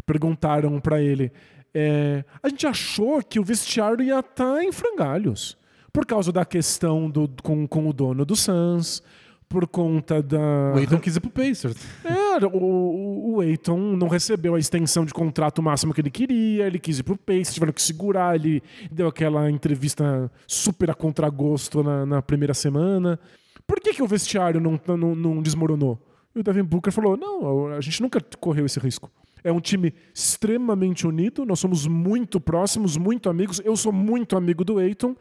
perguntaram para ele: é, a gente achou que o vestiário ia estar tá em frangalhos por causa da questão do, com, com o dono do Suns, por conta da. O Aiton quis ir pro Pacers. É, o, o Aiton não recebeu a extensão de contrato máximo que ele queria, ele quis ir pro Pacers, tiveram que segurar, ele deu aquela entrevista super a contragosto na, na primeira semana. Por que, que o vestiário não, não, não desmoronou? E o Devin Booker falou: não, a gente nunca correu esse risco. É um time extremamente unido, nós somos muito próximos, muito amigos. Eu sou muito amigo do Aiton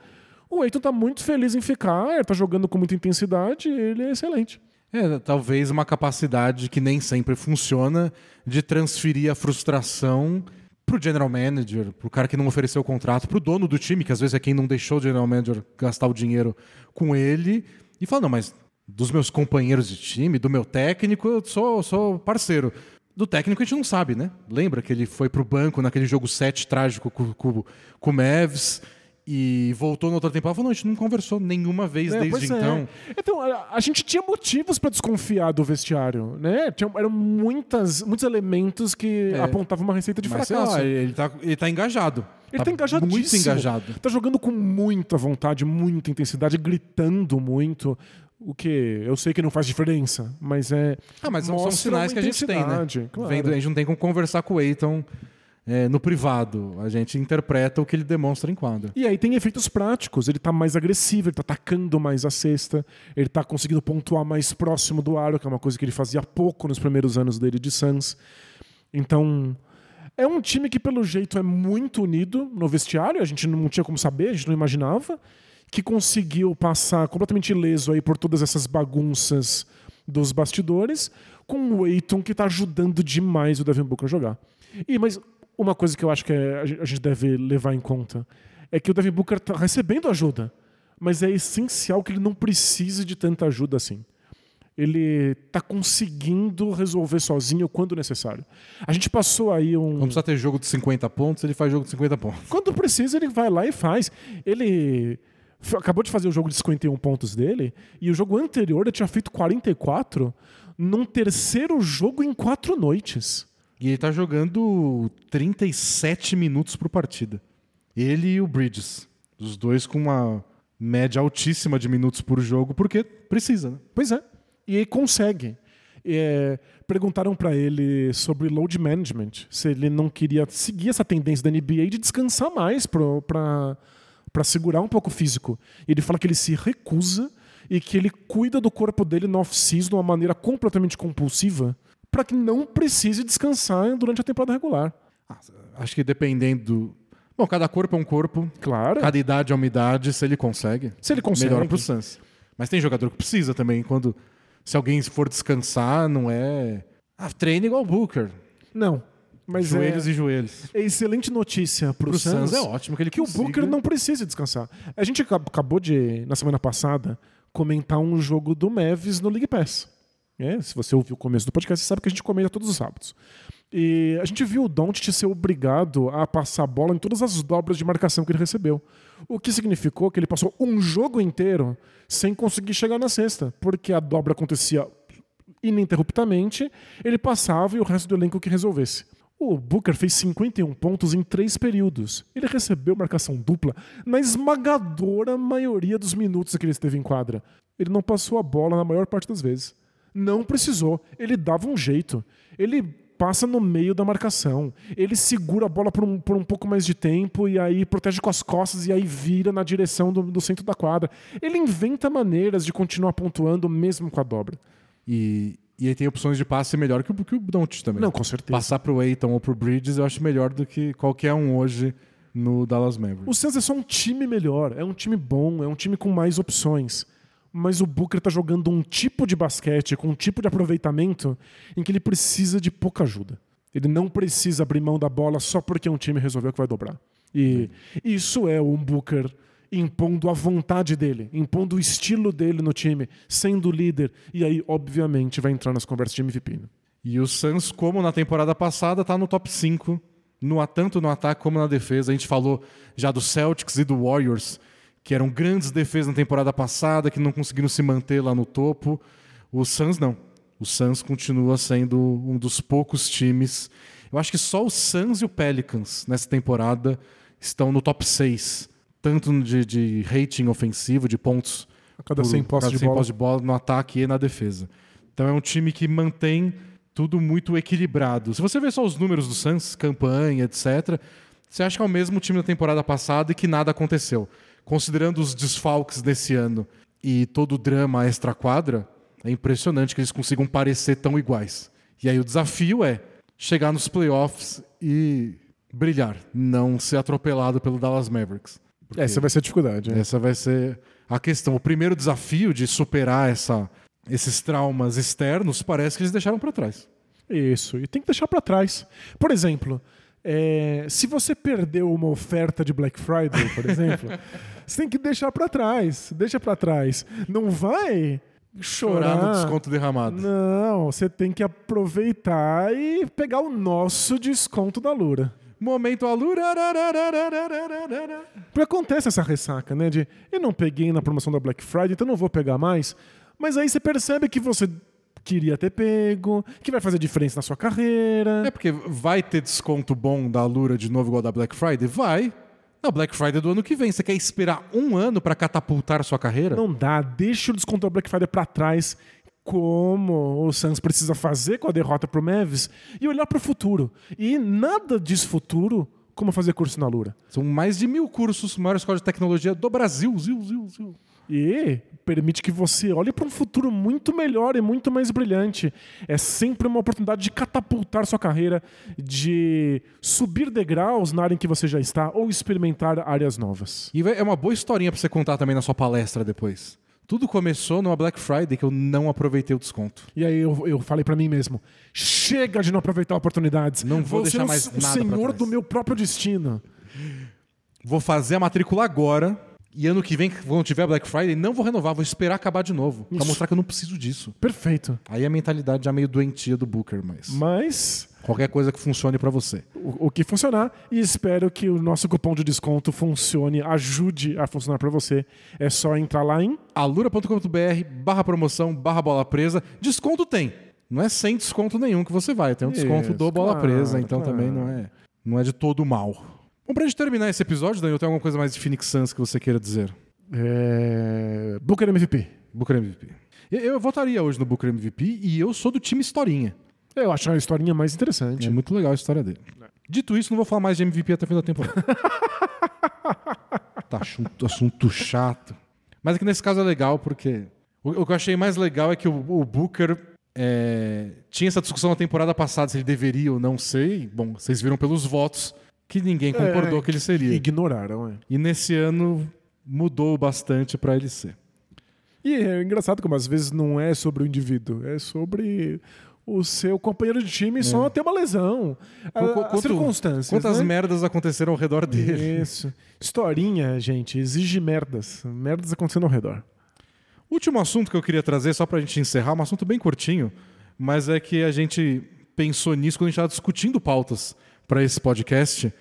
o Eiton tá muito feliz em ficar, ele tá jogando com muita intensidade, ele é excelente. É, talvez uma capacidade que nem sempre funciona de transferir a frustração pro general manager, pro cara que não ofereceu o contrato, pro dono do time, que às vezes é quem não deixou o general manager gastar o dinheiro com ele, e fala, não, mas dos meus companheiros de time, do meu técnico, eu sou, sou parceiro. Do técnico a gente não sabe, né? Lembra que ele foi pro banco naquele jogo 7 trágico com, com, com o Mavs, E voltou na outra temporada e falou: não, a gente não conversou nenhuma vez É, desde é. então. Então, a, a gente tinha motivos para desconfiar do vestiário, né? Tinha, eram muitas, muitos elementos que É. apontavam uma receita de Mas fracasso. lá, ele tá, ele tá engajado. Ele tá, engajadíssimo. Muito engajado. Tá jogando com muita vontade, muita intensidade, gritando muito. O que eu sei que não faz diferença, mas é. Ah, mas são, sinais que a gente tem, né? claro. Vendo- a gente não tem como conversar com o Eiton é, no privado. A gente interpreta o que ele demonstra em quadra. E aí tem efeitos práticos. Ele tá mais agressivo, ele tá atacando mais a cesta, ele tá conseguindo pontuar mais próximo do aro, que é uma coisa que ele fazia pouco nos primeiros anos dele de Suns. Então, é um time que, pelo jeito, é muito unido no vestiário. A gente não tinha como saber, a gente não imaginava. Que conseguiu passar completamente ileso aí por todas essas bagunças dos bastidores, com o Aiton que tá ajudando demais o Devin Booker a jogar. E, mas uma coisa que eu acho que é- a gen- a gente deve levar em conta é que o Devin Booker tá recebendo ajuda, mas é essencial que ele não precise de tanta ajuda assim. Ele tá conseguindo resolver sozinho quando necessário. A gente passou aí um. Não precisa ter jogo de 50 pontos, ele faz jogo de 50 pontos. Quando precisa, ele vai lá e faz. Ele acabou de fazer o jogo de 51 pontos dele, e o jogo anterior ele tinha feito 44 num terceiro jogo em quatro noites. E ele tá jogando 37 minutos por partida. Ele e o Bridges. Os dois com uma média altíssima de minutos por jogo, porque precisa, né? Pois é. E ele consegue. É, perguntaram pra ele sobre load management, se ele não queria seguir essa tendência da NBA de descansar mais para segurar um pouco o físico. Ele fala que ele se recusa e que ele cuida do corpo dele no off-season de uma maneira completamente compulsiva para que não precise descansar durante a temporada regular. Ah, acho que dependendo do. Bom, cada corpo é um corpo, Claro. cada idade é uma idade, se ele consegue. Se ele consegue. Melhor pro Suns. Mas tem jogador que precisa também. Quando. Se alguém for descansar, não é. Ah, treina igual o Booker. Não. Mas joelhos é, e joelhos. é excelente notícia pro, Pro Suns. Suns é ótimo que ele que o consiga. Booker não precisa descansar. A gente acab- acabou de, na semana passada, comentar um jogo do Mavis no League Pass. É, se você ouviu o começo do podcast, você sabe que a gente comenta todos os sábados. E a gente viu o Doncic ser obrigado a passar a bola em todas as dobras de marcação que ele recebeu. O que significou que ele passou um jogo inteiro sem conseguir chegar na cesta, porque a dobra acontecia ininterruptamente, ele passava e o resto do elenco que resolvesse. O Booker fez 51 pontos em três períodos. Ele recebeu marcação dupla na esmagadora maioria dos minutos que ele esteve em quadra. Ele não passou a bola na maior parte das vezes. Não precisou. Ele dava um jeito. Ele passa no meio da marcação. Ele segura a bola por um, por um pouco mais de tempo e aí protege com as costas e aí vira na direção do, do centro da quadra. Ele inventa maneiras de continuar pontuando mesmo com a dobra. E, e ele tem opções de passe melhor que o, que o Doncic também. Não, com certeza. Passar pro Aiton ou pro Bridges eu acho melhor do que qualquer um hoje no Dallas Mavericks. O Suns é só um time melhor, é um time bom, é um time com mais opções. Mas o Booker tá jogando um tipo de basquete, com um tipo de aproveitamento em que ele precisa de pouca ajuda. Ele não precisa abrir mão da bola só porque um time resolveu que vai dobrar. E isso é o Booker impondo a vontade dele, impondo o estilo dele no time, sendo líder. E aí, obviamente, vai entrar nas conversas de MVP. né? E o Suns, como na temporada passada, tá no top 5, no, tanto no ataque como na defesa. A gente falou já do Celtics e do Warriors, que eram grandes defesas na temporada passada, que não conseguiram se manter lá no topo. O Suns não. O Suns continua sendo um dos poucos times. Eu acho que só o Suns e o Pelicans nessa temporada estão no top 6, tanto de, de rating ofensivo, de pontos A cada por- 100 posses cada de 100 bola. posses de bola no ataque e na defesa. Então é um time que mantém tudo muito equilibrado. Se você ver só os números do Suns, campanha, etc., você acha que é o mesmo time da temporada passada e que nada aconteceu. Considerando os desfalques desse ano e todo o drama extra-quadra, é impressionante que eles consigam parecer tão iguais. E aí o desafio é chegar nos playoffs e brilhar, não ser atropelado pelo Dallas Mavericks. Essa vai ser a dificuldade. é. essa vai ser a questão. O primeiro desafio de superar essa, esses traumas externos parece que eles deixaram para trás. Isso, e tem que deixar pra trás. Por exemplo, é, se você perdeu uma oferta de Black Friday, por exemplo, você tem que deixar pra trás. Deixa pra trás. Não vai chorar. Chorar no desconto derramado. Não, você tem que aproveitar e pegar o nosso desconto da Lura. Momento Alura. Porque acontece essa ressaca, né? De eu não peguei na promoção da Black Friday, então não vou pegar mais. Mas aí você percebe que você queria ter pego, que vai fazer diferença na sua carreira. É porque vai ter desconto bom da Alura de novo igual da Black Friday? Vai. Na Black Friday do ano que vem. Você quer esperar um ano para catapultar a sua carreira? Não dá, deixa o desconto da Black Friday pra trás, como o Suns precisa fazer com a derrota pro Mavis, e olhar pro futuro. E nada diz futuro como fazer curso na Lura. São mais de mil cursos, maior escola de tecnologia do Brasil. Zil, zil, zil. E permite que você olhe para um futuro muito melhor e muito mais brilhante. É sempre uma oportunidade de catapultar sua carreira, de subir degraus na área em que você já está ou experimentar áreas novas. E é uma boa historinha pra você contar também na sua palestra depois. Tudo começou numa Black Friday que eu não aproveitei o desconto. E aí eu, eu falei para mim mesmo: chega de não aproveitar oportunidades. Não vou deixar ser o- mais o nada pra senhor trás." do meu próprio destino. Vou fazer a matrícula agora. E ano que vem, quando tiver Black Friday, não vou renovar, vou esperar acabar de novo. Pra Isso. mostrar que eu não preciso disso. Perfeito. Aí a mentalidade já meio doentia do Booker, mas Mas qualquer coisa que funcione pra você. o, o que funcionar e espero que o nosso cupom de desconto funcione, ajude a funcionar para você. É só entrar lá em alura.com.br barra promoção, barra bola presa. Desconto tem. Não é sem desconto nenhum que você vai. Tem um desconto Isso, do bola claro, presa, então claro. também não é, não é de todo mal. Bom, pra gente terminar esse episódio, Daniel, tem alguma coisa mais de Phoenix Suns que você queira dizer? é, Booker MVP. Booker MVP. Eu, eu votaria hoje no Booker MVP e eu sou do time historinha. Eu acho a historinha mais interessante. É muito legal a história dele. Dito isso, não vou falar mais de MVP até o fim da temporada. tá assunto, assunto chato. Mas aqui nesse caso é legal porque. O, o que eu achei mais legal é que o, o Booker é, tinha essa discussão na temporada passada se ele deveria ou não ser. e, Bom, vocês viram pelos votos que ninguém concordou É, que ele seria. Ignoraram, é. E nesse ano mudou bastante pra ele ser. E é engraçado como às vezes não é sobre o indivíduo, é sobre o seu companheiro de time só ter uma lesão. A, quanto- circunstâncias. Quantas né? merdas aconteceram ao redor dele? Isso. Historinha, gente, exige merdas. Merdas acontecendo ao redor. Último assunto que eu queria trazer, só pra gente encerrar, um assunto bem curtinho, mas é que a gente pensou nisso quando a gente estava discutindo pautas para esse podcast,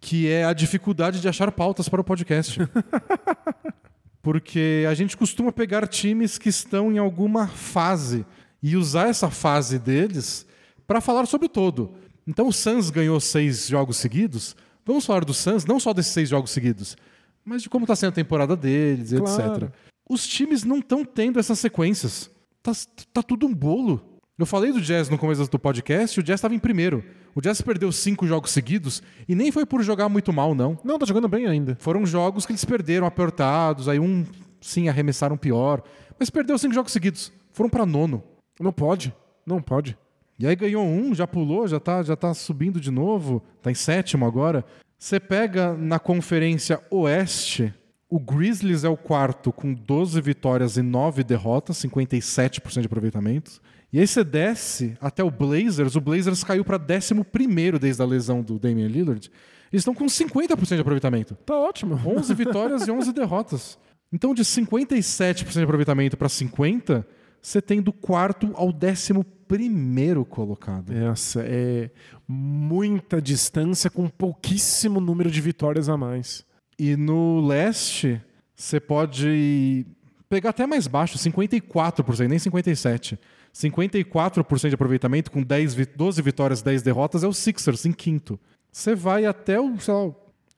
que é a dificuldade de achar pautas para o podcast. Porque a gente costuma pegar times que estão em alguma fase e usar essa fase deles para falar sobre o todo. Então o Suns ganhou seis jogos seguidos. Vamos falar do Suns, não só desses seis jogos seguidos, mas de como está sendo a temporada deles, Claro. etc. Os times não estão tendo essas sequências. Tá, tá tudo um bolo. Eu falei do Jazz no começo do podcast e o Jazz estava em primeiro. O Jazz perdeu cinco jogos seguidos e nem foi por jogar muito mal, não. Não, tá jogando bem ainda. Foram jogos que eles perderam apertados, aí um, sim, arremessaram pior. Mas perdeu cinco jogos seguidos. Foram para nono. Não pode. Não pode. E aí ganhou um, já pulou, já tá, já tá subindo de novo, tá em sétimo agora. Você pega na Conferência Oeste, o Grizzlies é o quarto com 12 vitórias e 9 derrotas, 57% de aproveitamento. E aí você desce até o Blazers, o Blazers caiu para 11 desde a lesão do Damian Lillard. Eles estão com 50% de aproveitamento. Tá ótimo. 11 vitórias e 11 derrotas. Então, de 57% de aproveitamento para 50%, você tem do quarto ao décimo primeiro colocado. Essa é muita distância com pouquíssimo número de vitórias a mais. E no leste, você pode pegar até mais baixo, 54%, nem 57%. 54% de aproveitamento com 10, vi- 12 vitórias, 10 derrotas é o Sixers em quinto. Você vai até o, sei lá, o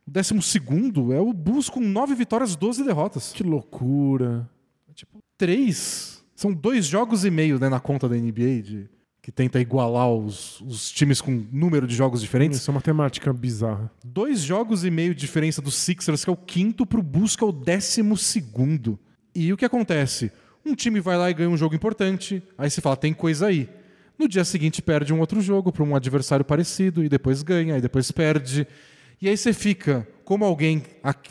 décimo segundo, é o Bulls com 9 vitórias, 12 derrotas. Que loucura. Tipo, três. São dois jogos e meio né, na conta da NBA, de, que tenta igualar os, os times com número de jogos diferentes. Isso é uma matemática bizarra. Dois jogos e meio de diferença do Sixers, que é o quinto, pro Bulls, que é o décimo segundo. E o que acontece? Um time vai lá e ganha um jogo importante, aí você fala, tem coisa aí. No dia seguinte perde um outro jogo para um adversário parecido, e depois ganha, e depois perde. E aí você fica, como alguém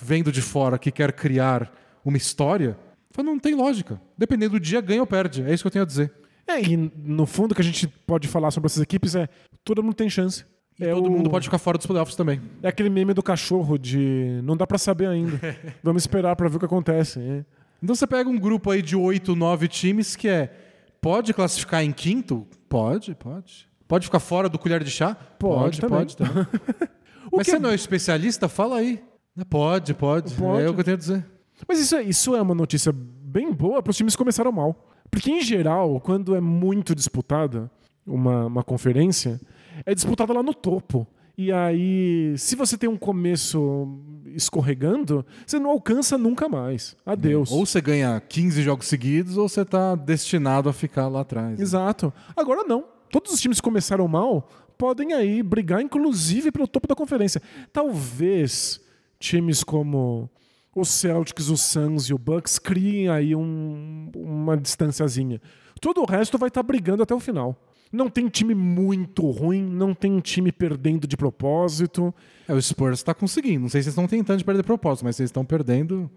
vendo de fora que quer criar uma história, fala, não tem lógica. Dependendo do dia, ganha ou perde. É isso que eu tenho a dizer. É, e no fundo o que a gente pode falar sobre essas equipes é todo mundo tem chance. E é todo o- mundo pode ficar fora dos playoffs também. É aquele meme do cachorro de não dá pra saber ainda. Vamos esperar pra ver o que acontece. É. Então você pega um grupo aí de oito, nove times que é. Pode classificar em quinto? Pode, pode. Pode ficar fora do colher de chá? Pode também. pode também. Mas que você não é especialista? Fala aí. Pode, pode. Pode. É o que eu tenho a dizer. Mas isso é, isso é uma notícia bem boa para os times que começaram mal. Porque, em geral, quando é muito disputada uma, uma conferência, é disputada lá no topo. E aí, se você tem um começo escorregando, você não alcança nunca mais. Adeus. Ou você ganha 15 jogos seguidos, ou você tá destinado a ficar lá atrás. Exato. Agora não. Todos os times que começaram mal podem aí brigar, inclusive, pelo topo da conferência. Talvez times como os Celtics, os Suns e o Bucks criem aí um- uma distanciazinha. Todo o resto vai estar brigando até o final. Não tem time muito ruim, não tem time perdendo de propósito. É, o Spurs tá conseguindo. Não sei se vocês estão tentando de perder propósito, mas vocês estão perdendo.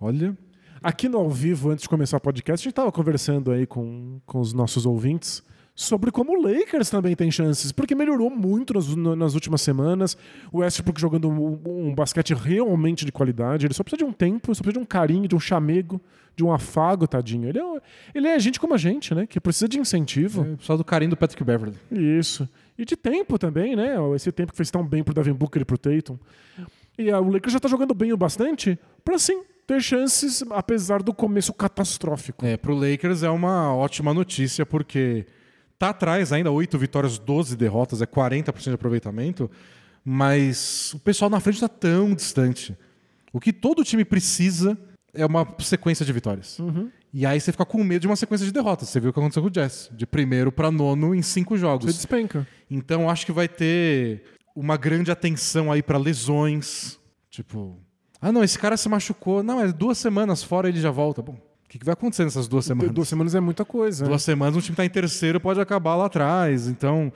Olha. Aqui no ao vivo, antes de começar o podcast, a gente estava conversando aí com, com os nossos ouvintes sobre como o Lakers também tem chances, porque melhorou muito nas, nas últimas semanas. O Westbrook jogando um, um basquete realmente de qualidade. Ele só precisa de um tempo, só precisa de um carinho, de um chamego, de um afago, tadinho. Ele é, ele é gente como a gente, né? Que precisa de incentivo. É, só do carinho do Patrick Beverly. Isso. E de tempo também, né? Esse tempo que fez tão bem pro Devin Booker e pro Tatum. E ah, o Lakers já tá jogando bem o bastante pra sim ter chances, apesar do começo catastrófico. É, pro Lakers é uma ótima notícia, porque tá atrás ainda, 8 vitórias, 12 derrotas, é 40% de aproveitamento, mas o pessoal na frente tá tão distante. O que todo time precisa é uma sequência de vitórias. E aí você fica com medo de uma sequência de derrotas. Você viu o que aconteceu com o Jazz, de primeiro para nono em cinco Você jogos. despenca. Então acho que vai ter uma grande atenção aí para lesões. Tipo, ah não, esse cara se machucou. Não, é duas semanas fora ele já volta. Bom, o que, que vai acontecer nessas duas semanas? Duas semanas é muita coisa. Duas semanas, um time tá em terceiro, pode acabar lá atrás. Então,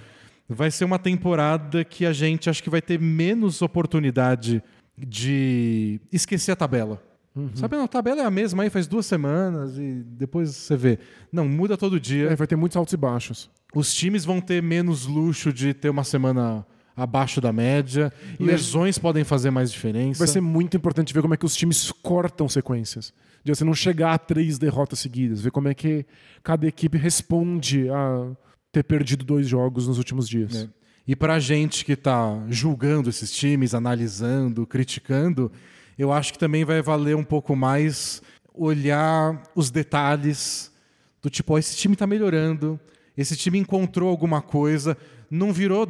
vai ser uma temporada que a gente acho que vai ter menos oportunidade de esquecer a tabela. Sabe, não, a tabela é a mesma aí faz duas semanas e depois você vê. Não, muda todo dia. É, vai ter muitos altos e baixos. Os times vão ter menos luxo de ter uma semana abaixo da média. E Lesões podem fazer mais diferença. Vai ser muito importante ver como é que os times cortam sequências. De você não chegar a três derrotas seguidas. Ver como é que cada equipe responde a ter perdido dois jogos nos últimos dias. É. E pra gente que tá julgando esses times, analisando, criticando, eu acho que também vai valer um pouco mais olhar os detalhes do tipo, ó, esse time tá melhorando, esse time encontrou alguma coisa, não virou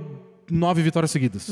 nove vitórias seguidas.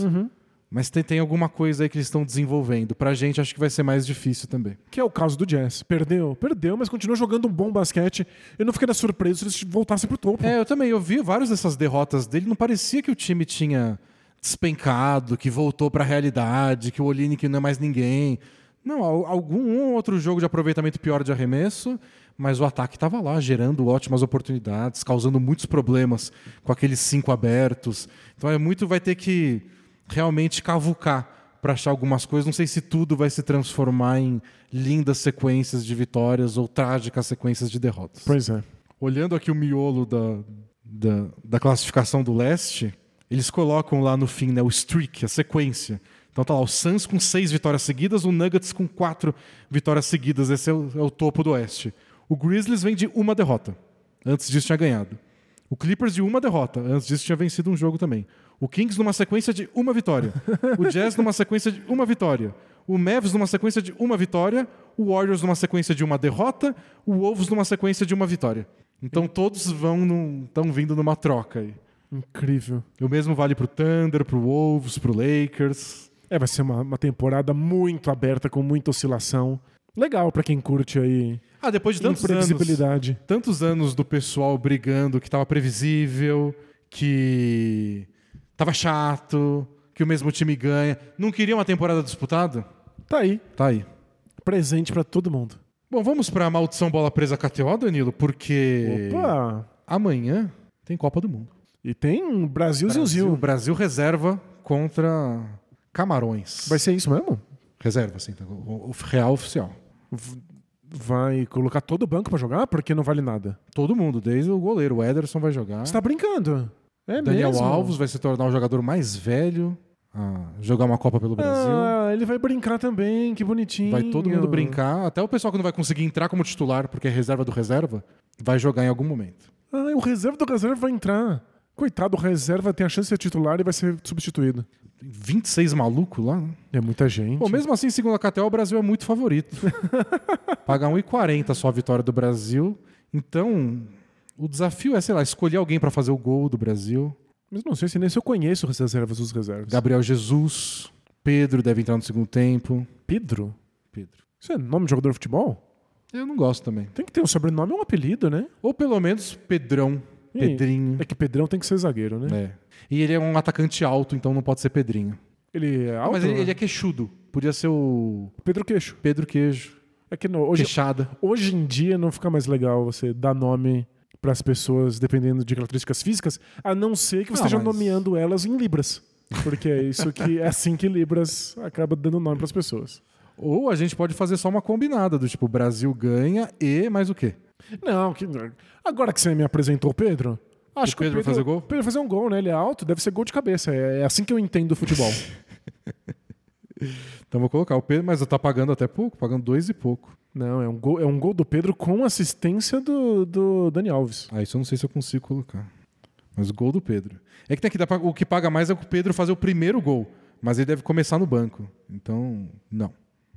Mas tem, tem alguma coisa aí que eles estão desenvolvendo. Pra gente, acho que vai ser mais difícil também. Que é o caso do Jazz. Perdeu, perdeu, mas continua jogando um bom basquete. Eu não ficaria surpreso se eles voltassem pro topo. É, eu também. Eu vi várias dessas derrotas dele. Não parecia que o time tinha despencado, que voltou pra realidade, que o Olinick não é mais ninguém. Não, al- algum um outro jogo de aproveitamento pior de arremesso, mas o ataque estava lá, gerando ótimas oportunidades, causando muitos problemas com aqueles cinco abertos. Então é muito vai ter que realmente cavucar para achar algumas coisas. Não sei se tudo vai se transformar em lindas sequências de vitórias ou trágicas sequências de derrotas. Pois é. Olhando aqui o miolo da, da, da classificação do leste, eles colocam lá no fim né, o streak, a sequência. Então tá lá o Suns com seis vitórias seguidas, o Nuggets com quatro vitórias seguidas. Esse é o, é o topo do oeste. O Grizzlies vem de uma derrota. Antes disso tinha ganhado. O Clippers de uma derrota. Antes disso tinha vencido um jogo também. O Kings numa sequência de uma vitória. O Jazz numa sequência de uma vitória. O Mavs numa sequência de uma vitória. O Warriors numa sequência de uma derrota. O Wolves numa sequência de uma vitória. Então todos vão estão vindo numa troca aí. Incrível. O mesmo vale pro Thunder, pro Wolves, pro Lakers. É, vai ser uma, uma temporada muito aberta, com muita oscilação. Legal pra quem curte aí Ah, depois de tantos anos, imprevisibilidade. tantos anos do pessoal brigando que tava previsível, que tava chato, que o mesmo time ganha, não queria uma temporada disputada? Tá aí, Tá aí. presente pra todo mundo. Bom, vamos pra maldição bola presa KTO, Danilo, porque Opa! amanhã tem Copa do Mundo. E tem Brasil, Brasil, Zilzil. Brasil reserva contra Camarões. Vai ser isso mesmo? Reserva, assim, tá? o, o real oficial. Vai colocar todo o banco pra jogar? Porque não vale nada. Todo mundo, desde o goleiro. O Ederson vai jogar. Você tá brincando? É Daniel mesmo? Alves vai se tornar o jogador mais velho a jogar uma Copa pelo Brasil. Ah, ele vai brincar também, que bonitinho. Vai todo mundo brincar. Até o pessoal que não vai conseguir entrar como titular porque é reserva do reserva, vai jogar em algum momento. Ah, o reserva do reserva vai entrar. Coitado, reserva tem a chance de ser titular e vai ser substituído. 26 malucos lá, né? É muita gente. Bom, mesmo assim, segundo a KTO, o Brasil é muito favorito. Paga 1,40 só a vitória do Brasil. Então, o desafio é, sei lá, escolher alguém para fazer o gol do Brasil. Mas não sei se nem se eu conheço as reservas dos reservas. Gabriel Jesus, Pedro deve entrar no segundo tempo. Pedro? Pedro. Isso é nome de jogador de futebol? Eu não gosto também. Tem que ter um sobrenome ou um apelido, né? Ou pelo menos Pedrão, E- Pedrinho. É que Pedrão tem que ser zagueiro, né? É. E ele é um atacante alto, então não pode ser Pedrinho. Ele é alto? mas ele, né? ele é queixudo. Podia ser o Pedro Queixo. Pedro Queijo. É que no- hoje, Queixada. hoje em dia não fica mais legal você dar nome para as pessoas dependendo de características físicas, a não ser que você Não, esteja mas- nomeando elas em libras. Porque é isso que é assim que libras acaba dando nome para as pessoas. Ou a gente pode fazer só uma combinada do tipo Brasil ganha e mais o quê? Não, que, agora que você me apresentou o Pedro, acho O Pedro que o vai fazer gol? Pedro vai fazer um gol, né? Ele é alto, deve ser gol de cabeça. É, é assim que eu entendo o futebol. Então vou colocar o Pedro, mas tá pagando até pouco, pagando dois e pouco. não, é um gol, é um gol do Pedro com assistência do, do Dani Alves. Ah, isso eu não sei se eu consigo colocar. Mas o gol do Pedro. É que tem que dar pra- o que paga mais é o Pedro fazer o primeiro gol, mas ele deve começar no banco. Então, não.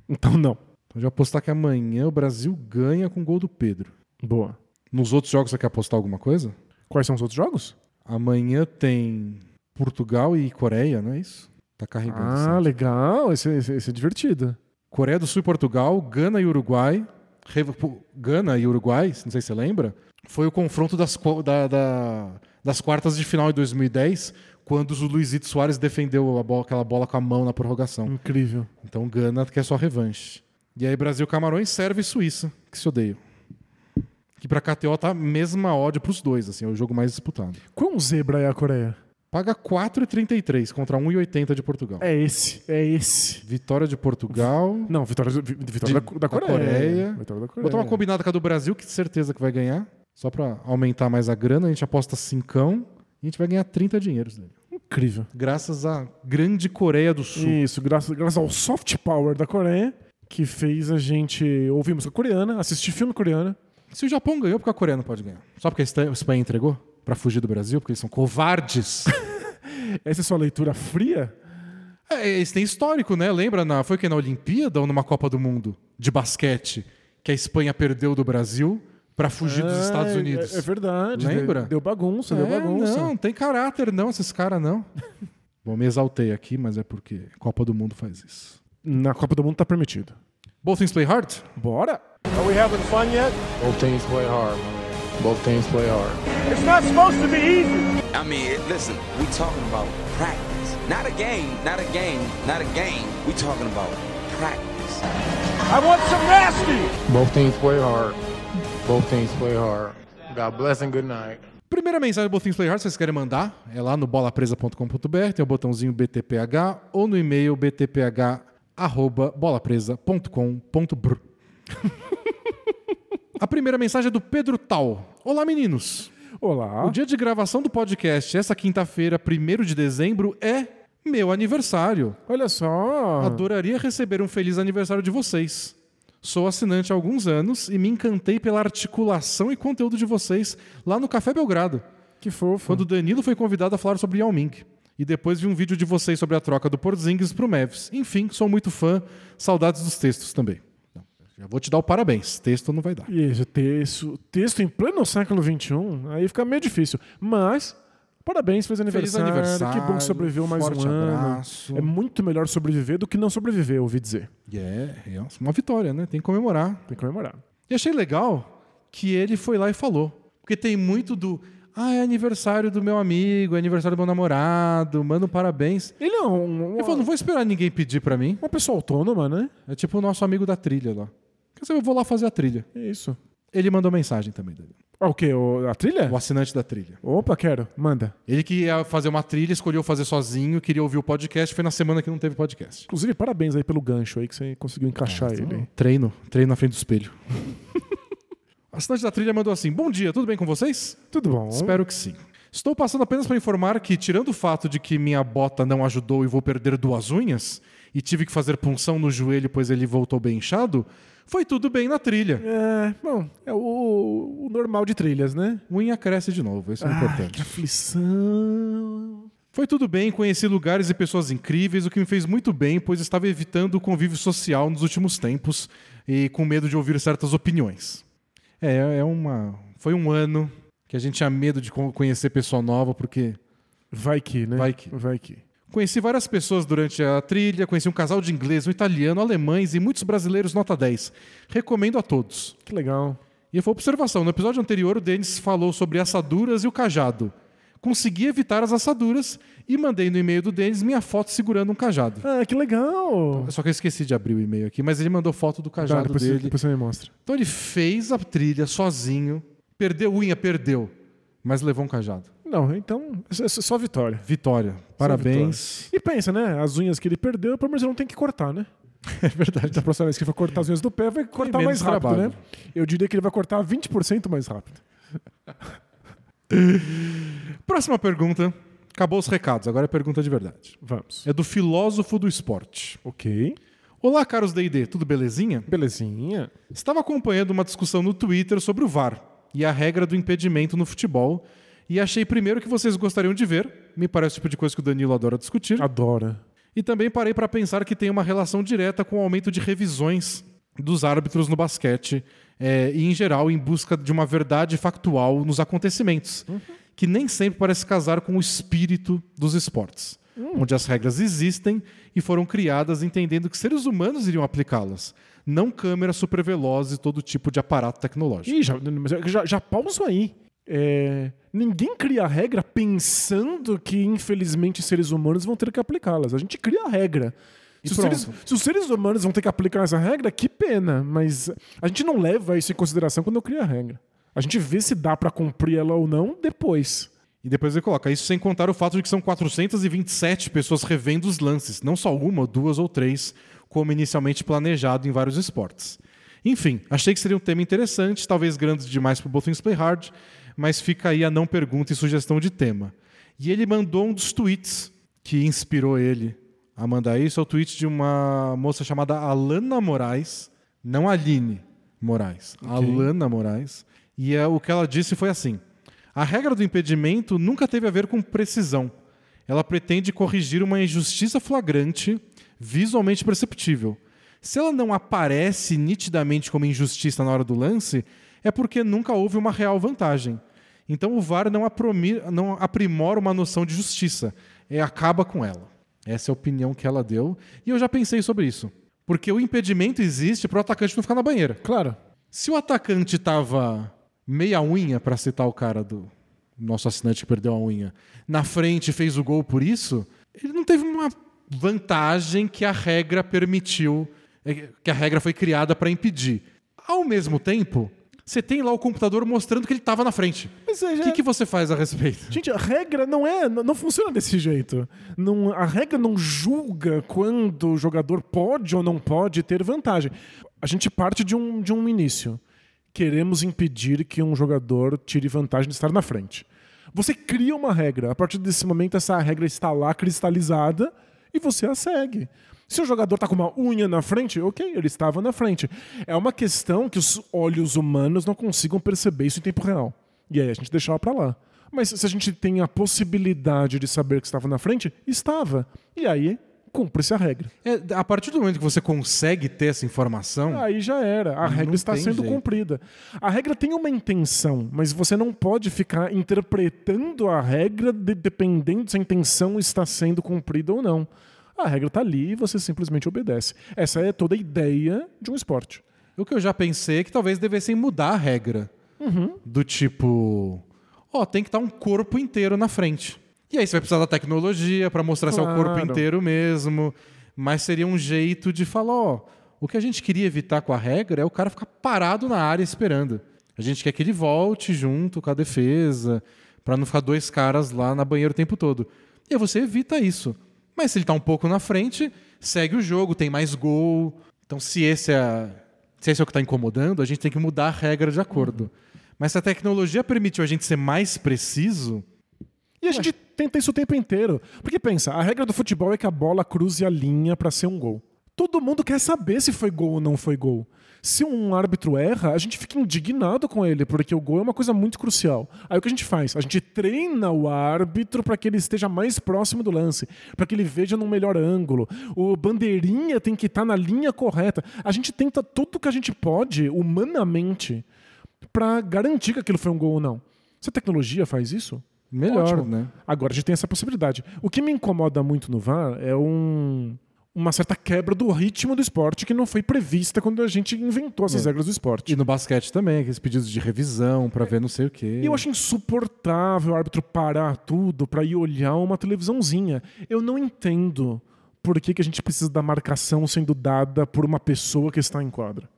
Então não. Então já apostar que amanhã o Brasil ganha com o gol do Pedro. Boa. Nos outros jogos você quer apostar alguma coisa? Quais são os outros jogos? Amanhã tem Portugal e Coreia, não é isso? Tá carregando. Ah, certo. legal. Esse, esse- esse é divertido. Coreia do Sul e Portugal, Gana e Uruguai. Gana e Uruguai, não sei se você lembra, foi o confronto das, da- da- das quartas de final em 2010, quando o Luizito Soares defendeu bola- aquela bola com a mão na prorrogação. Incrível. Então Gana quer só revanche. E aí Brasil, Camarões, serve e Suíça, que se odeiam. Que pra KTO tá a mesma ódio pros dois, assim, é o jogo mais disputado. Quão zebra é a Coreia? Paga 4,33 contra 1,80 de Portugal. É esse. É esse. Vitória de Portugal. Não, vitória, vi- vitória De- da, da da Coreia. Coreia. Vitória da Coreia. Botar uma combinada com a do Brasil, que certeza que vai ganhar. Só pra aumentar mais a grana, a gente aposta cincão e a gente vai ganhar 30 dinheiros dele. Incrível. Graças à grande Coreia do Sul. Isso, graças, graças ao soft power da Coreia, que fez a gente ouvir música coreana, assistir filme coreano. Se o Japão ganhou, porque a Coreia não pode ganhar? Só porque a Espa- a Espanha entregou? Pra fugir do Brasil, porque eles são covardes. Essa é sua leitura fria? é, eles têm histórico, né? Lembra, na, foi que na Olimpíada ou numa Copa do Mundo de basquete, que a Espanha perdeu do Brasil pra fugir dos Ah, Estados é- Unidos? É, verdade. Lembra? Deu, deu bagunça, deu É, bagunça. Não, tem caráter não, esses caras não. Bom, me exaltei aqui, mas é porque Copa do Mundo faz isso. Na Copa do Mundo tá permitido. Both things play hard? Bora! Are we having fun yet? Both teams play hard. Both teams play hard. It's not supposed to be easy. I mean, listen, we talking about practice. Not a game, not a game, not a game. We talking about practice. I want some nasty. Both teams play hard. Both teams play hard. God bless and good night. Primeira mensagem do Both Things Play Hard, se vocês querem mandar, é lá no bolapresa.com.br, tem o botãozinho BTPH ou no e-mail btph@bolapresa.com.br. A primeira mensagem é do Pedro Tal. Olá, meninos. Olá. O dia de gravação do podcast, essa quinta-feira, 1 de dezembro, é meu aniversário. Olha só. Adoraria receber um feliz aniversário de vocês. Sou assinante há alguns anos e me encantei pela articulação e conteúdo de vocês lá no Café Belgrado, Que fofo. quando o Danilo foi convidado a falar sobre Yao Ming. E depois vi um vídeo de vocês sobre a troca do Porzingis pro Mavs. Enfim, sou muito fã. Saudades dos textos também. Já vou te dar o parabéns. Texto não vai dar. Isso, texto, texto em pleno século XXI, aí fica meio difícil. Mas, parabéns, feliz aniversário. aniversário, Que bom que sobreviveu mais um ano. abraço. É muito melhor sobreviver do que não sobreviver, eu ouvi dizer. É, é uma vitória, né? Tem que comemorar. Tem que comemorar. E achei legal que ele foi lá e falou. Porque tem muito do. Ah, é aniversário do meu amigo, é aniversário do meu namorado, manda um parabéns. Ele é um, Ele falou, não vou esperar ninguém pedir pra mim. uma pessoa autônoma, né? É tipo o nosso amigo da trilha lá. Quer dizer, eu vou lá fazer a trilha. É isso. Ele mandou mensagem também dele. Ah, o quê? O- a trilha? O assinante da trilha. Opa, quero. Manda. Ele que ia fazer uma trilha, escolheu fazer sozinho, queria ouvir o podcast, foi na semana que não teve podcast. Inclusive, parabéns aí pelo gancho aí que você conseguiu encaixar ele. hein? Treino, treino na frente do espelho. o assinante da trilha mandou assim: Bom dia, tudo bem com vocês? Tudo bom? Espero que sim. Estou passando apenas para informar que, tirando o fato de que minha bota não ajudou e vou perder duas unhas, e tive que fazer punção no joelho pois ele voltou bem inchado, Foi tudo bem na trilha. É, bom, é o, o normal de trilhas, né? Unha cresce de novo, isso é importante. que aflição. Foi tudo bem, conheci lugares e pessoas incríveis, o que me fez muito bem, pois estava evitando o convívio social nos últimos tempos e com medo de ouvir certas opiniões. É, é uma. Foi um ano que a gente tinha medo de co- conhecer pessoa nova, porque Vai que, né? Vai que. Vai que. Conheci várias pessoas durante a trilha, conheci um casal de inglês, um italiano, alemães e muitos brasileiros nota 10. Recomendo a todos. Que legal. E foi observação. No episódio anterior, o Denis falou sobre assaduras e o cajado. Consegui evitar as assaduras e mandei no e-mail do Denis minha foto segurando um cajado. Ah, que legal. Só que eu esqueci de abrir o e-mail aqui, mas ele mandou foto do Tá, cajado depois, você, dele. depois você me mostra. Então ele fez a trilha sozinho, perdeu unha, perdeu, mas levou um cajado. Não, então, é só só vitória. Vitória. Parabéns. E pensa, né? As unhas que ele perdeu, pelo menos ele não tem que cortar, né? É verdade. Da próxima vez que ele for cortar as unhas do pé, vai cortar mais rápido, trabalho. né? Eu diria que ele vai cortar 20% mais rápido. Próxima pergunta. Acabou os recados, agora é pergunta de verdade. Vamos. É do filósofo do esporte. Ok. Olá, caros D&D, tudo belezinha? Belezinha. Estava acompanhando uma discussão no Twitter sobre o VAR e a regra do impedimento no futebol e achei primeiro que vocês gostariam de ver, me parece o tipo de coisa que o Danilo adora discutir, Adora. e também parei para pensar que tem uma relação direta com o aumento de revisões dos árbitros no basquete é, e, em geral, em busca de uma verdade factual nos acontecimentos, que nem sempre parece casar com o espírito dos esportes, onde as regras existem e foram criadas entendendo que seres humanos iriam aplicá-las, não câmeras supervelozes e todo tipo de aparato tecnológico. Ih, já, já, já pauso aí. É, ninguém cria a regra pensando que, infelizmente, seres humanos vão ter que aplicá-las. A gente cria a regra. Se os, seres, se os seres humanos vão ter que aplicar essa regra, que pena. Mas a gente não leva isso em consideração quando eu crio a regra. A gente vê se dá pra cumprir ela ou não depois. E depois ele coloca isso sem contar o fato de que são 427 pessoas revendo os lances, não só uma, duas ou três, como inicialmente planejado em vários esportes. Enfim, achei que seria um tema interessante, talvez grande demais para o Both Things Play Hard, mas fica aí a não pergunta e sugestão de tema. E ele mandou um dos tweets que inspirou ele a mandar isso, é o tweet de uma moça chamada Alana Moraes, não Aline Moraes, Alana Moraes. E é, o que ela disse foi assim: a regra do impedimento nunca teve a ver com precisão. Ela pretende corrigir uma injustiça flagrante, visualmente perceptível. Se ela não aparece nitidamente como injustiça na hora do lance, é porque nunca houve uma real vantagem. Então o VAR não, não aprimora uma noção de justiça, é acaba com ela. Essa é a opinião que ela deu. E eu já pensei sobre isso. Porque o impedimento existe para o atacante não ficar na banheira. Claro. Se o atacante tava meia unha, para citar o cara do nosso assinante que perdeu a unha, na frente e fez o gol por isso, ele não teve uma vantagem que a regra permitiu, eh, que a regra foi criada para impedir. Ao mesmo tempo, você tem lá o computador mostrando que ele estava na frente. O já- que, que você faz a respeito? Gente, a regra não é, não não funciona desse jeito. Não, a regra não julga quando o jogador pode ou não pode ter vantagem. A gente parte de um, de um início. Queremos impedir que um jogador tire vantagem de estar na frente. Você cria uma regra. A partir desse momento, essa regra está lá cristalizada e você a segue. Se o jogador está com uma unha na frente, ok, ele estava na frente. É uma questão que os olhos humanos não consigam perceber isso em tempo real. E aí a gente deixava para lá. Mas se a gente tem a possibilidade de saber que estava na frente, estava. E aí cumpre-se a regra. É, a partir do momento que você consegue ter essa informação, Aí já era. A regra está sendo jeito. cumprida. A regra tem uma intenção, mas você não pode ficar interpretando a regra de- dependendo se a intenção está sendo cumprida ou não. A regra está ali e você simplesmente obedece. Essa é toda a ideia de um esporte. O que eu já pensei é que talvez devessem mudar a regra. Do tipo, ó, tem que estar um corpo inteiro na frente. E aí você vai precisar da tecnologia para mostrar se é o corpo Claro. inteiro mesmo. Mas seria um jeito de falar, ó, o que a gente queria evitar com a regra é o cara ficar parado na área esperando. A gente quer que ele volte junto com a defesa, para não ficar dois caras lá na banheira o tempo todo. E aí você evita isso. Mas se ele tá um pouco na frente, segue o jogo, tem mais gol. Então, se esse é, se esse é o que está incomodando, a gente tem que mudar a regra de acordo. Mas se a tecnologia permitiu a gente ser mais preciso, E a gente tenta isso o tempo inteiro. Porque pensa, a regra do futebol é que a bola cruze a linha para ser um gol. Todo mundo quer saber se foi gol ou não foi gol. Se um árbitro erra, a gente fica indignado com ele, porque o gol é uma coisa muito crucial. Aí o que a gente faz? A gente treina o árbitro para que ele esteja mais próximo do lance, para que ele veja num melhor ângulo. O bandeirinha tem que estar na linha correta. A gente tenta tudo que a gente pode, humanamente, para garantir que aquilo foi um gol ou não. Se a tecnologia faz isso, Melhor, ótimo. né? Agora a gente tem essa possibilidade. O que me incomoda muito no VAR é um- uma certa quebra do ritmo do esporte que não foi prevista quando a gente inventou essas É. regras do esporte. E no basquete também, aqueles pedidos de revisão pra ver não sei o quê. E eu acho insuportável o árbitro parar tudo pra ir olhar uma televisãozinha. Eu não entendo por que, que a gente precisa da marcação sendo dada por uma pessoa que está em quadra.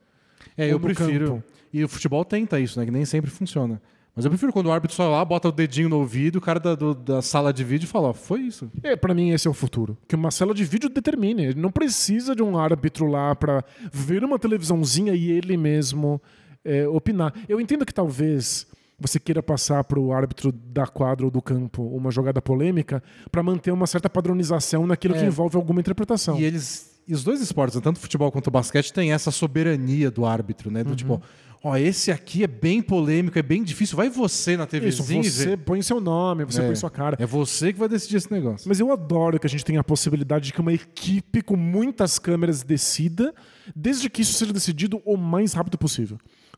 É, Ou eu prefiro. campo. E o futebol tenta isso, né? Que nem sempre funciona. Mas eu prefiro quando o árbitro só lá, bota o dedinho no ouvido, o cara da, do- da sala de vídeo fala, ó, foi isso. É, para mim esse é o futuro. Que uma cela de vídeo determine. Ele não precisa de um árbitro lá pra ver uma televisãozinha e ele mesmo é, opinar. Eu entendo que talvez você queira passar para o árbitro da quadra ou do campo uma jogada polêmica pra manter uma certa padronização naquilo que É. envolve alguma interpretação. E eles. E os dois esportes, né, tanto o futebol quanto o basquete, tem essa soberania do árbitro, né? Do Uhum. tipo, ó, esse aqui é bem polêmico, é bem difícil. Vai você na Isso, TVzinha e você põe seu nome, você É. põe sua cara. É você que vai decidir esse negócio. Mas eu adoro que a gente tenha a possibilidade de que uma equipe com muitas câmeras decida, desde que isso seja decidido o mais rápido possível.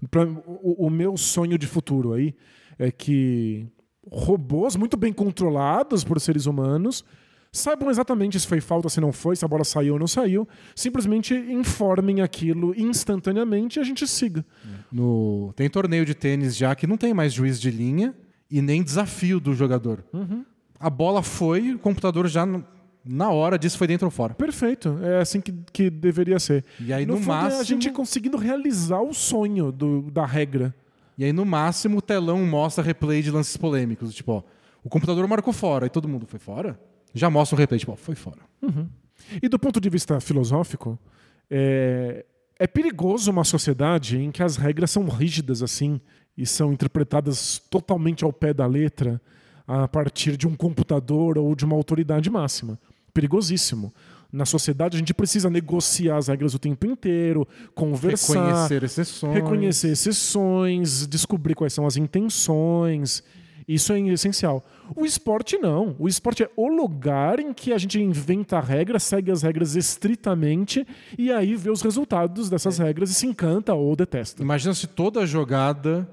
Pra- o, o meu sonho de futuro aí é que robôs muito bem controlados por seres humanos saibam exatamente se foi falta, se não foi, se a bola saiu ou não saiu, simplesmente informem aquilo instantaneamente e a gente siga. No... Tem torneio de tênis já que não tem mais juiz de linha e nem desafio do jogador. Uhum. A bola foi, o computador já na hora disse foi dentro ou fora. Perfeito, é assim que, que deveria ser. E aí, no, no fundo, é a máximo- gente conseguindo realizar o sonho do- da regra. E aí, no máximo, o telão mostra replay de lances polêmicos. Tipo, ó, o computador marcou fora. E todo mundo foi fora? Já mostra o replay, tipo, ó, foi fora. E do ponto de vista filosófico, é, é perigoso uma sociedade em que as regras são rígidas assim e são interpretadas totalmente ao pé da letra a partir de um computador ou de uma autoridade máxima. Perigosíssimo. Na sociedade a gente precisa negociar as regras o tempo inteiro, conversar, Reconhecer exceções. reconhecer exceções, descobrir quais são as intenções. Isso é essencial. O esporte não. O esporte é o lugar em que a gente inventa a regra, segue as regras estritamente e aí vê os resultados dessas regras e se encanta ou detesta. Imagina se toda jogada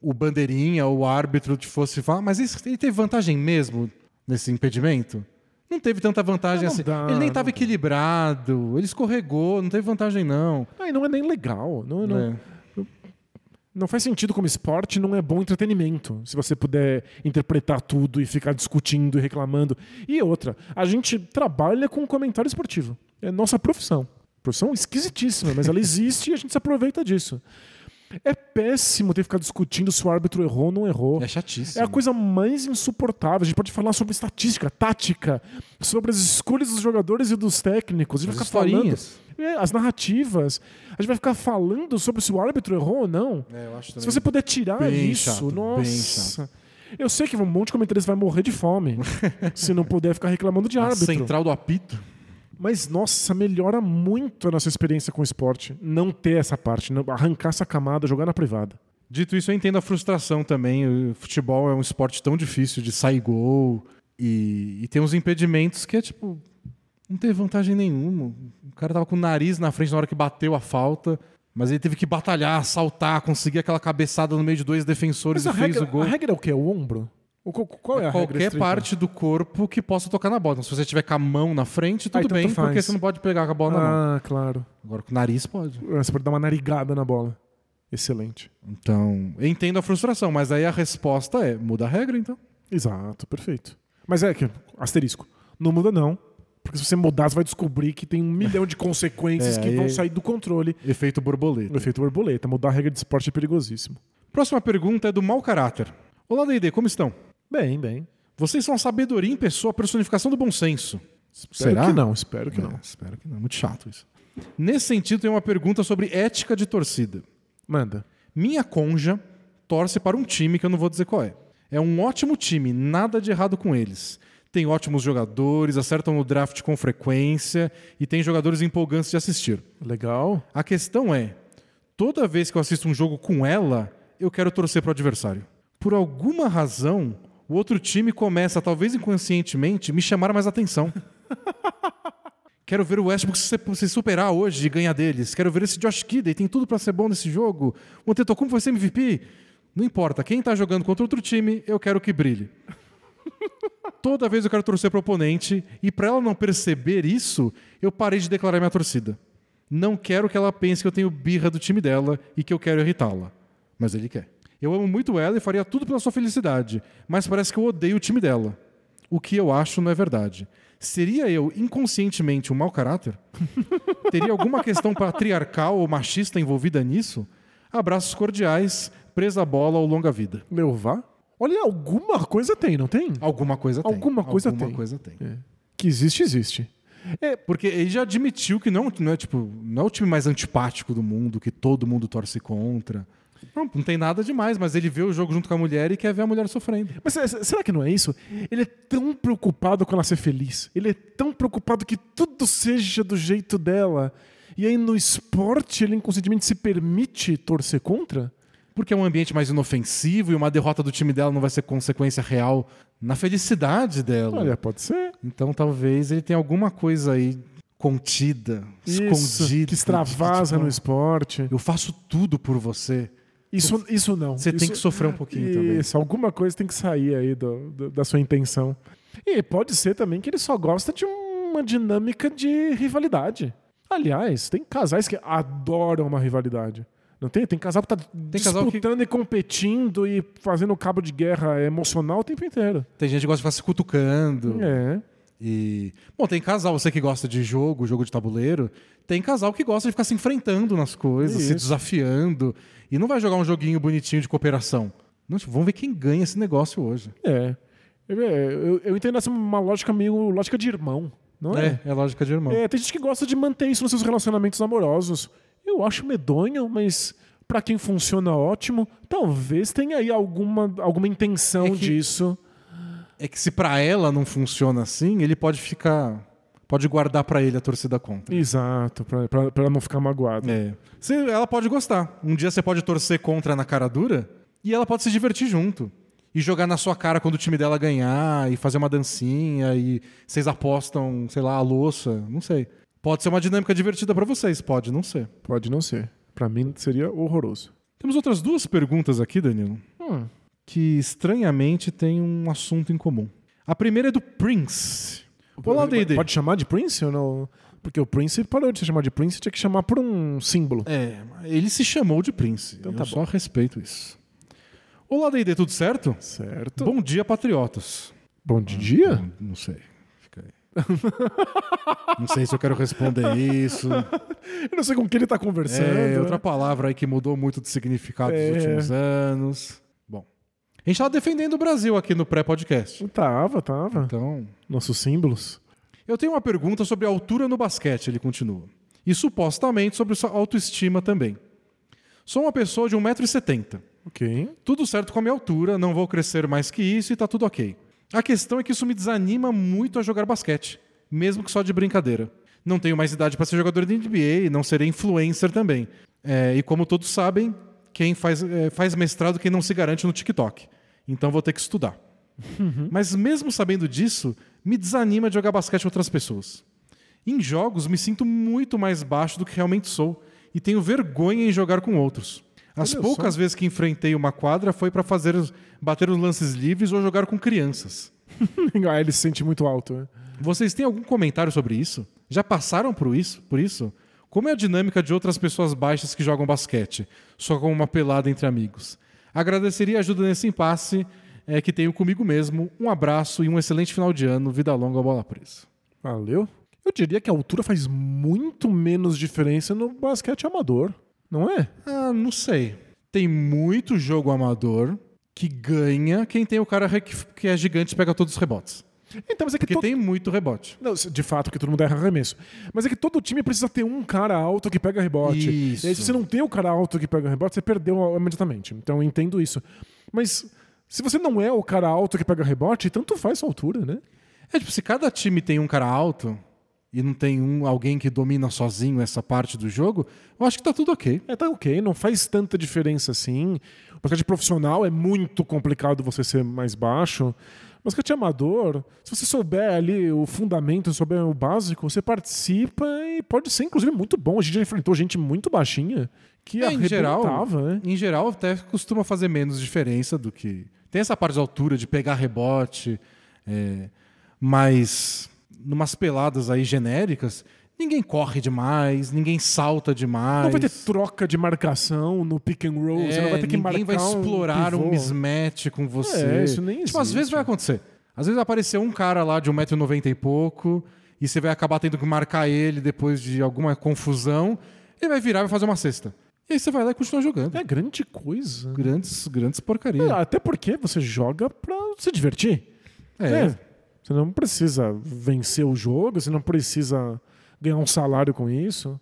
o bandeirinha ou o árbitro te fosse falar, mas ele teve vantagem mesmo nesse impedimento? Não teve tanta vantagem Não, não assim. dá, ele nem estava equilibrado, ele escorregou, não teve vantagem não. Aí não é nem legal. Não, não, É. não faz sentido como esporte, não é bom entretenimento. Se você puder interpretar tudo e ficar discutindo e reclamando. E outra, a gente trabalha com comentário esportivo. É nossa profissão. Profissão esquisitíssima, mas ela existe e a gente se aproveita disso. É péssimo ter que ficar discutindo se o árbitro errou ou não errou. É chatíssimo. É a coisa mais insuportável. A gente pode falar sobre estatística, tática, sobre as escolhas dos jogadores e dos técnicos. A gente As vai ficar falando. É, as narrativas. A gente vai ficar falando sobre se o árbitro errou ou não. É, eu acho Se você puder tirar Bem isso, chato, nossa. Eu sei que um monte de comentarista vai morrer de fome se não puder ficar reclamando de A árbitro. central do apito. Mas, nossa, melhora muito a nossa experiência com o esporte. Não ter essa parte, arrancar essa camada, jogar na privada. Dito isso, eu entendo a frustração também. O futebol é um esporte tão difícil de sair gol e, e tem uns impedimentos que é tipo. Não teve vantagem nenhuma. O cara tava com o nariz na frente na hora que bateu a falta, mas ele teve que batalhar, saltar, conseguir aquela cabeçada no meio de dois defensores Mas e fez regra, o gol. a regra é o quê? O ombro? O, qual- é a regra Qualquer parte do corpo que possa tocar na bola. Então, se você tiver com a mão na frente, tudo Aí tanto bem, faz. porque você não pode pegar com a bola na mão. Ah, claro. Agora com o nariz pode. Você pode dar uma narigada na bola. Excelente. Então, entendo a frustração, mas aí a resposta é: muda a regra, então. Exato, perfeito. Mas é que, asterisco, não muda não. Porque se você mudar, você vai descobrir que tem um milhão de consequências É, que vão sair do controle. Efeito borboleta. Efeito borboleta. Mudar a regra de esporte é perigosíssimo. Próxima pergunta é do mau caráter. Olá, D&D, como estão? Bem, bem. Vocês são a sabedoria em pessoa, a personificação do bom senso. Espero que não, espero que É, não. Espero que não. Muito chato isso. Nesse sentido, tem uma pergunta sobre ética de torcida. Manda. Minha conja torce para um time que eu não vou dizer qual é. É um ótimo time, nada de errado com eles. tem ótimos jogadores, acertam no draft com frequência e tem jogadores empolgantes de assistir. Legal. A questão é, toda vez que eu assisto um jogo com ela, eu quero torcer pro adversário. Por alguma razão, o outro time começa, talvez inconscientemente, me chamar mais atenção. Quero ver o Westbrook se, superar hoje e ganhar deles. Quero ver esse Josh Kiddey, tem tudo para ser bom nesse jogo. O Antetokounmpo vai ser MVP. Não importa, quem tá jogando contra outro time, eu quero que brilhe. Toda vez eu quero torcer pro oponente e para ela não perceber isso, eu parei de declarar minha torcida. Não quero que ela pense que eu tenho birra do time dela e que eu quero irritá-la. Mas ele quer. Eu amo muito ela e faria tudo pela sua felicidade, mas parece que eu odeio o time dela. O que eu acho não é verdade. Seria eu inconscientemente um mau caráter? Teria alguma questão patriarcal ou machista envolvida nisso? Abraços cordiais, presa a bola ou longa vida. Meu vá. Olha, alguma coisa tem, não tem? Alguma coisa tem. Alguma coisa alguma tem. coisa tem. Que existe, existe. É, porque ele já admitiu que não, não é tipo, não é o time mais antipático do mundo, que todo mundo torce contra. Não, não tem nada demais, mas ele vê o jogo junto com a mulher e quer ver a mulher sofrendo. Mas se- será que não é isso? Ele é tão preocupado com ela ser feliz. Ele é tão preocupado que tudo seja do jeito dela. E aí no esporte ele inconscientemente se permite torcer contra? Porque é um ambiente mais inofensivo e uma derrota do time dela não vai ser consequência real na felicidade dela. Olha, pode ser. Então talvez ele tenha alguma coisa aí contida, Isso, escondida. que extravasa tipo, no esporte. Eu faço tudo por você. Isso, isso não. Você tem Isso- que sofrer um pouquinho também. Isso, alguma coisa tem que sair aí do- do- da sua intenção. E pode ser também que ele só gosta de uma dinâmica de rivalidade. Aliás, tem casais que adoram uma rivalidade. Não tem? Tem casal que tá que- disputando e competindo e fazendo cabo de guerra emocional o tempo inteiro. Tem gente que gosta de ficar se cutucando. É. E. Bom, tem casal, você que gosta de jogo, jogo de tabuleiro, tem casal que gosta de ficar se enfrentando nas coisas, se Isso. desafiando. E não vai jogar um joguinho bonitinho de cooperação. Não, tipo, vamos ver quem ganha esse negócio hoje. É. Eu, eu, eu entendo essa uma lógica meio lógica de irmão, não é? É, é lógica de irmão. É, tem gente que gosta de manter isso nos seus relacionamentos amorosos. Eu acho medonho, mas pra quem funciona ótimo, talvez tenha aí alguma, alguma intenção É que- disso. É que se pra ela não funciona assim, ele pode ficar. Pode guardar pra ele a torcida contra. Exato, pra ela não ficar magoada. É. Se- ela pode gostar. Um dia você pode torcer contra na cara dura e ela pode se divertir junto. E jogar na sua cara quando o time dela ganhar, e fazer uma dancinha, e vocês apostam, sei lá, a louça, não sei. Pode ser uma dinâmica divertida pra vocês, pode não ser. Pode não ser. Pra mim seria horroroso. Temos outras duas perguntas aqui, Danilo, Hum. que estranhamente têm um assunto em comum. A primeira é do Prince. D&D. Pode chamar de Prince ou não? Porque o Prince parou de se chamar de Prince, tinha que chamar por um símbolo. É, ele se chamou de Prince. Então Eu tá só respeito isso. Olá, D&D, tudo certo? Certo. Bom dia, patriotas. Bom dia? Não, não sei. Fica aí. não sei se eu quero responder isso. Eu não sei com quem ele tá conversando. É outra palavra aí que mudou muito de significado É. nos últimos anos. A gente tava defendendo o Brasil aqui no pré-podcast. Tava, tava. Então, Nossos símbolos. eu tenho uma pergunta sobre a altura no basquete, ele continua. E supostamente sobre sua autoestima também. Sou uma pessoa de 1,70m. Ok. Tudo certo com a minha altura, não vou crescer mais que isso e tá tudo ok. A questão é que isso me desanima muito a jogar basquete, mesmo que só de brincadeira. Não tenho mais idade para ser jogador de NBA e não serei influencer também. É, e como todos sabem, quem faz, é, faz mestrado quem não se garante no TikTok. Então vou ter que estudar. Mas mesmo sabendo disso, me desanima de jogar basquete com outras pessoas. Em jogos, me sinto muito mais baixo do que realmente sou e tenho vergonha em jogar com outros. As Olha poucas só. vezes que enfrentei uma quadra foi para fazer bater os lances livres ou jogar com crianças. ah, ele se sente muito alto. né? Vocês têm algum comentário sobre isso? Já passaram por isso? Por isso? Como é a dinâmica de outras pessoas baixas que jogam basquete, só com uma pelada entre amigos? Agradeceria a ajuda nesse impasse é, que tenho comigo mesmo. Um abraço e um excelente final de ano. Vida longa, bola presa. Valeu. Eu diria que a altura faz muito menos diferença no basquete amador, não é? Ah, não sei. Tem muito jogo amador que ganha quem tem o cara que que é gigante e pega todos os rebotes. Então, mas é que Porque todo... tem muito rebote. Não, de fato, que todo mundo erra arremesso. Mas é que todo time precisa ter um cara alto que pega rebote. Isso. E aí, se você não tem o cara alto que pega rebote, você perdeu imediatamente. Então, eu entendo isso. Mas se você não é o cara alto que pega rebote, tanto faz sua altura, né? É tipo, se cada time tem um cara alto e não tem um, alguém que domina sozinho essa parte do jogo, eu acho que tá tudo ok. É, tá ok, não faz tanta diferença assim. O basquete profissional é muito complicado você ser mais baixo. Basquete amador, se você souber ali o fundamento, souber o básico, você participa e pode ser, inclusive, muito bom. A gente já enfrentou gente muito baixinha que É, em geral, né? em geral, até costuma fazer menos diferença do que. Tem essa parte de altura, de pegar rebote, é, mas numas peladas aí genéricas, ninguém corre demais, ninguém salta demais. Não vai ter troca de marcação no pick and roll, você É, não vai ter que marcar ninguém vai explorar um, pivô. mismatch com você. É, isso nem Tipo, às existe. vezes vai acontecer. Às vezes vai aparecer um cara lá de 1,90m e pouco, e você vai acabar tendo que marcar ele depois de alguma confusão, ele vai virar e vai fazer uma cesta. E aí você vai lá e continua jogando. É grande coisa. Grandes, grandes porcarias. É, até porque você joga pra se divertir. É. É, Você não precisa vencer o jogo, você não precisa ganhar um salário com isso.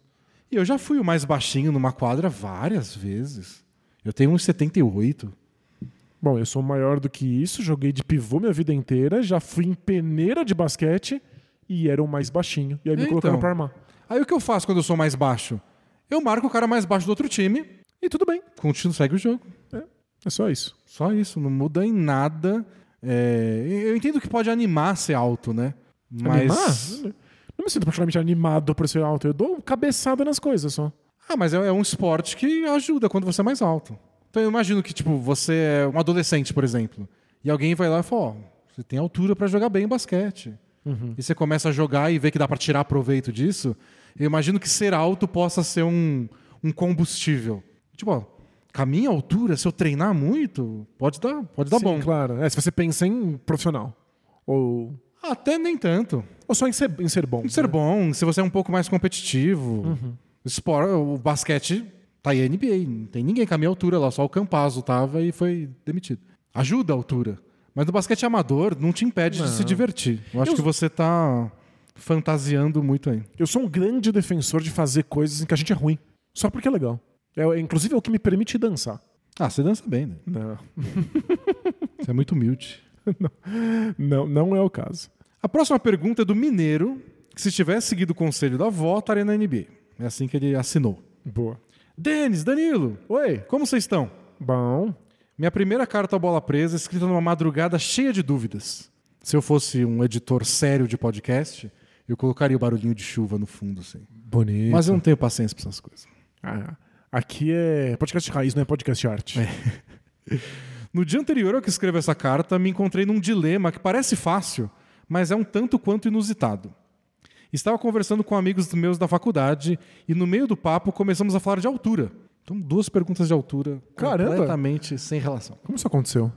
E eu já fui o mais baixinho numa quadra várias vezes. Eu tenho uns 78. Bom, eu sou maior do que isso, joguei de pivô minha vida inteira, já fui em peneira de basquete e era o mais baixinho. E aí me Então. colocaram pra armar. Aí o que eu faço quando eu sou mais baixo? Eu marco o cara mais baixo do outro time E tudo bem, continuo, segue o jogo. é só isso. Só isso, não muda em nada. É, eu entendo que pode animar ser alto, né? Mas. Animar? Não me sinto particularmente animado por ser alto, eu dou cabeçada nas coisas só. Ah, mas é, é um esporte que ajuda quando você é mais alto. Então eu imagino que, tipo, você é um adolescente, por exemplo, e alguém vai lá e fala: Ó, você tem altura pra jogar bem basquete. E você começa a jogar e vê que dá pra tirar proveito disso. Eu imagino que ser alto possa ser um, um combustível. Tipo, ó, com a minha altura, se eu treinar muito, pode dar, pode dar Sim, bom. claro. É, se você pensa em profissional. Ou, Até nem tanto. ou só em ser, em ser bom. Ser né? bom, se você é um pouco mais competitivo. O, espor- o basquete tá aí a NBA. Não tem ninguém com a minha altura lá, só o Campazzo tava e foi demitido. Ajuda a altura. Mas no basquete amador não te impede de se divertir. Eu acho Eu- que você tá fantasiando muito aí. Eu sou um grande defensor de fazer coisas em que a gente é ruim. Só porque é legal. É, inclusive é o que me permite dançar. Ah, você dança bem, né? Não. Você é muito humilde. Não, não é o caso. A próxima pergunta é do Mineiro, que se tivesse seguido o conselho da avó, estaria na NBA. É assim que ele assinou. Boa. Denis, Danilo, Oi. como vocês estão? Bom. Minha primeira carta à bola presa, escrita numa madrugada cheia de dúvidas. Se eu fosse um editor sério de podcast, eu colocaria o barulhinho de chuva no fundo, assim. Bonito. Mas eu não tenho paciência pra essas coisas. Ah, aqui é podcast raiz, não é podcast arte. No dia anterior ao que escrevo essa carta, me encontrei num dilema que parece fácil, mas é um tanto quanto inusitado. Estava conversando com amigos meus da faculdade e no meio do papo começamos a falar de altura. Então, duas perguntas de altura Caramba! completamente sem relação. Como isso aconteceu?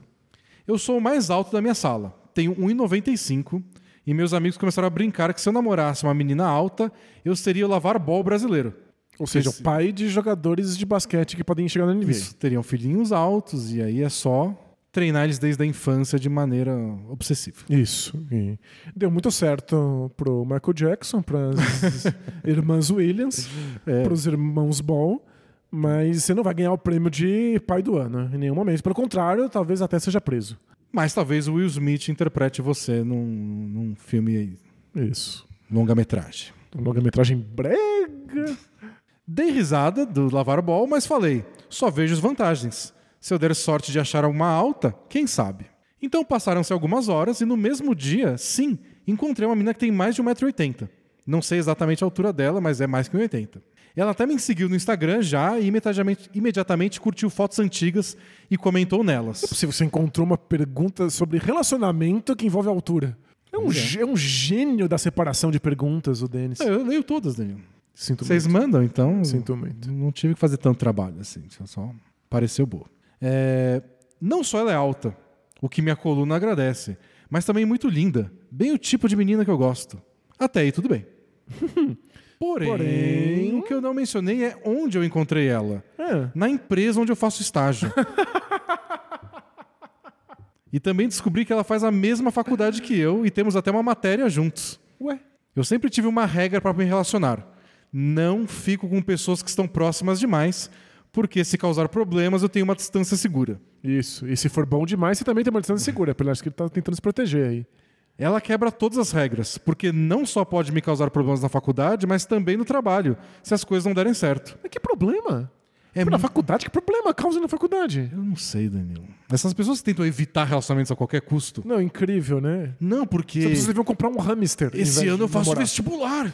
Eu sou o mais alto da minha sala. Tenho 1,95 e meus amigos começaram a brincar que se eu namorasse uma menina alta, eu seria o lavar bol brasileiro. Ou seja, Esse- o pai de jogadores de basquete que podem chegar na NBA. Isso, teriam filhinhos altos e aí é só treinar eles desde a infância de maneira obsessiva. Isso. E deu muito certo pro Michael Jackson, pras irmãs Williams, É. pros irmãos Ball, mas você não vai ganhar o prêmio de pai do ano em nenhum momento. Pelo contrário, talvez até seja preso. Mas talvez o Will Smith interprete você num, num filme Isso. longa-metragem. Longa-metragem brega. Dei risada do lavar bol, mas falei: só vejo as vantagens. Se eu der sorte de achar uma alta, quem sabe? Então passaram-se algumas horas e no mesmo dia, sim, encontrei uma menina que tem mais de 1,80m. Não sei exatamente a altura dela, mas é mais que 1,80m. Ela até me seguiu no Instagram já e imediatamente, imediatamente curtiu fotos antigas e comentou nelas. Se você encontrou uma pergunta sobre relacionamento que envolve altura. É um, gê- é um gênio da separação de perguntas, o Denis. É, Eu leio todas, Daniel. Sinto Vocês muito. mandam, então. Sinto muito. Não tive que fazer tanto trabalho assim. Só pareceu boa. É, não só ela é alta, o que minha coluna agradece, mas também muito linda. Bem o tipo de menina que eu gosto. Até aí tudo bem. Porém, Porém- o que eu não mencionei é onde eu encontrei ela. É. Na empresa onde eu faço estágio. e também descobri que ela faz a mesma faculdade que eu e temos até uma matéria juntos. Ué. Eu sempre tive uma regra para me relacionar. Não fico com pessoas que estão próximas demais, porque se causar problemas eu tenho uma distância segura. Isso. E se for bom demais, você também tem uma distância segura. Pelo acho que ele tá tentando se proteger aí. Ela quebra todas as regras, porque não só pode me causar problemas na faculdade, mas também no trabalho, se as coisas não derem certo. Mas que problema? É na mu- faculdade, que problema causa na faculdade? Eu não sei, Danilo. Essas pessoas que tentam evitar relacionamentos a qualquer custo. Não, incrível, né? Não, porque Vocês deviam comprar um hamster. esse ano eu faço namorar. vestibular.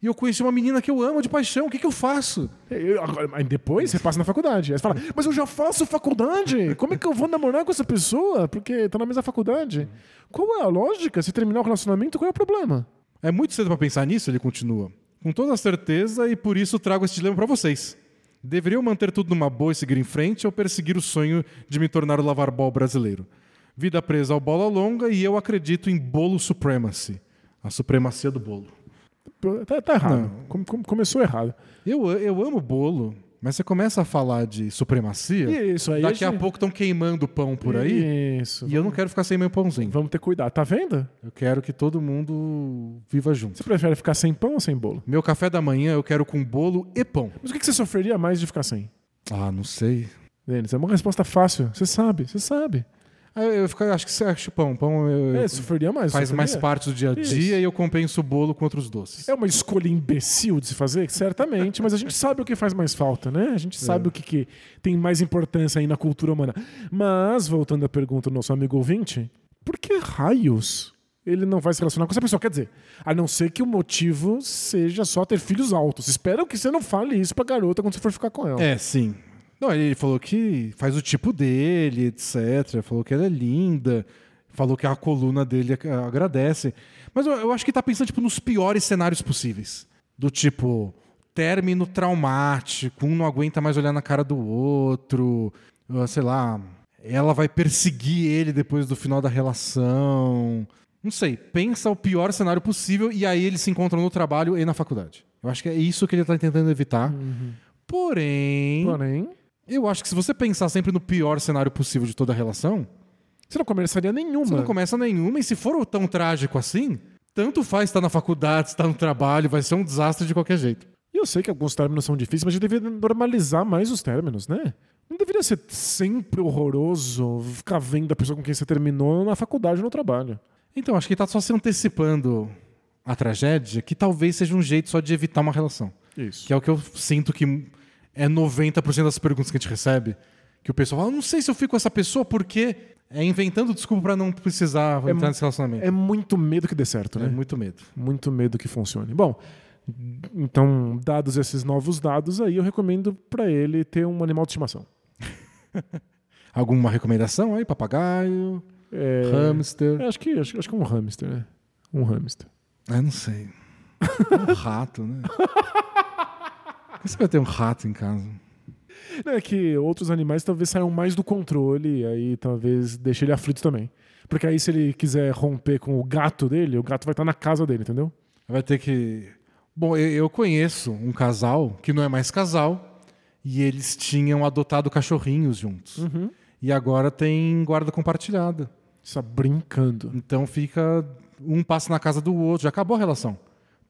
E eu conheci uma menina que eu amo de paixão. O que, que eu faço? Eu- agora- depois você passa na faculdade. Aí você fala, mas eu já faço faculdade. Como é que eu vou namorar com essa pessoa? Porque tá na mesma faculdade. Qual é a lógica? Se terminar o relacionamento, qual é o problema? É muito cedo pra pensar nisso, ele continua. Com toda certeza, e por isso trago esse dilema pra vocês. Deveriam manter tudo numa boa e seguir em frente ou perseguir o sonho de me tornar o lavar ball brasileiro? Vida presa ao bola longa e eu acredito em bolo supremacy. A supremacia do bolo. Tá, tá errado. Com- com- começou errado. Eu, eu amo bolo, mas você começa a falar de supremacia, Isso aí. daqui a gente- pouco estão queimando o pão por aí, Isso. e eu não quero ficar sem meu pãozinho. Vamos ter cuidado. Tá vendo? Eu quero que todo mundo viva junto. Você prefere ficar sem pão ou sem bolo? Meu café da manhã eu quero com bolo e pão. Mas o que que você sofreria mais de ficar sem? Ah, não sei. Denis, é uma resposta fácil. Você sabe, você sabe. Eu, eu fico- acho que você acha pão. Pão eu- É, sofreria mais. faz sofreria. mais parte do dia a dia Isso. e eu compenso o bolo com outros doces. É uma escolha imbecil de se fazer? Certamente, mas a gente sabe o que faz mais falta, né? A gente sabe o que, que tem mais importância aí na cultura humana. Mas, voltando à pergunta do nosso amigo ouvinte, por que raios ele não vai se relacionar com essa pessoa? Quer dizer, a não ser que o motivo seja só ter filhos altos. Espero que você não fale isso pra garota quando você for ficar com ela. É, sim. Não, ele falou que faz o tipo dele, etc. Falou que ela é linda. Falou que a coluna dele ag- agradece. Mas eu, eu acho que tá pensando tipo, nos piores cenários possíveis. Do tipo, término traumático, um não aguenta mais olhar na cara do outro. ah, Sei lá, ela vai perseguir ele depois do final da relação. Não sei, pensa o pior cenário possível e aí eles se encontram no trabalho e na faculdade. Eu acho que é isso que ele tá tentando evitar. Porém, Porém, eu acho que se você pensar sempre no pior cenário possível de toda a relação, você não começaria nenhuma. você não começa nenhuma. E se for tão trágico assim, tanto faz estar na faculdade, estar no trabalho, vai ser um desastre de qualquer jeito. E eu sei que alguns términos são difíceis, mas a gente deveria normalizar mais os términos, né? Não deveria ser sempre horroroso ficar vendo a pessoa com quem você terminou na faculdade ou no trabalho. Então, acho que ele tá só se antecipando a tragédia, que talvez seja um jeito só de evitar uma relação. Isso. Que é o que eu sinto que é 90% das perguntas que a gente recebe. Que o pessoal fala, "Eu não sei se eu fico com essa pessoa porque é inventando desculpa pra não precisar É entrar nesse relacionamento. É muito medo que dê certo, É né? muito medo. Muito medo que funcione. Bom, então, dados esses novos dados aí, eu recomendo pra ele ter um animal de estimação. Alguma recomendação aí? Papagaio, É, hamster? é, acho, que, acho, acho que um hamster, né? Um hamster. Ah, não sei. Um rato, né? Você vai ter um rato em casa? Não, É que outros animais talvez saiam mais do controle, aí talvez deixe ele aflito também. Porque aí, se ele quiser romper com o gato dele, o gato vai estar na casa dele, entendeu? Vai ter que. Bom, eu, conheço um casal que não é mais casal e eles tinham adotado cachorrinhos juntos. E agora tem guarda compartilhada. Só brincando. Então fica. Um passa na casa do outro, já acabou a relação.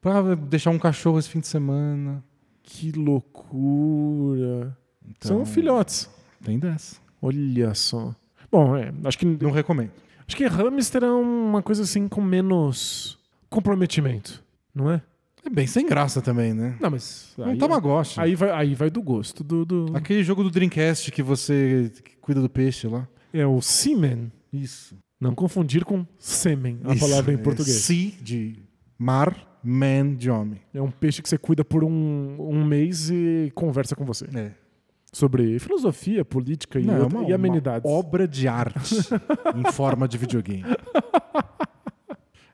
Pra deixar um cachorro esse fim de semana. Que loucura. Então, São filhotes. Tem dessa. Olha só. Bom, é, acho que Não recomendo. acho que hamster é uma coisa assim com menos comprometimento, não é? É bem sem graça também, né? Não, mas Um aí, Tamagotchi. aí vai aí vai do gosto do, do- Aquele jogo do Dreamcast que você cuida do peixe lá. é o semen. Isso. Não confundir com sêmen, a Isso, palavra em é português. Sea de mar, man de homem. É um peixe que você cuida por um, um mês e conversa com você. É. Sobre filosofia, política e, Não, é outra- uma, e amenidades. uma obra de arte em forma de videogame.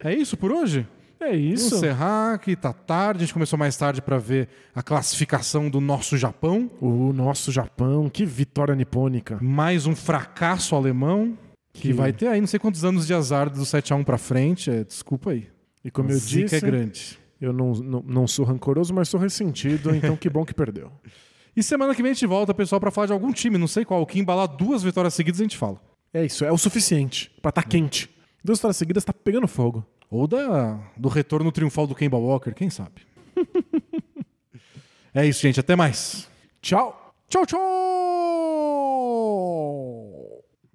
É isso por hoje? É isso. encerrar, que tá tarde. A gente começou mais tarde para ver a classificação do nosso Japão. O nosso Japão, que vitória nipônica. Mais um fracasso alemão. Que, Que- vai ter aí não sei quantos anos de azar do 7x1 pra frente. É, desculpa aí. E como eu zica disse, é grande. eu não, não, não sou rancoroso, mas sou ressentido, então que bom que perdeu. E semana que vem a gente volta, pessoal, pra falar de algum time, não sei qual. Que embalar duas vitórias seguidas a gente fala. É isso, é o suficiente pra estar quente. Duas vitórias seguidas tá pegando fogo. Ou da, do retorno triunfal do Kemba Walker, quem sabe? é isso, gente. Até mais. Tchau. Tchau, tchau.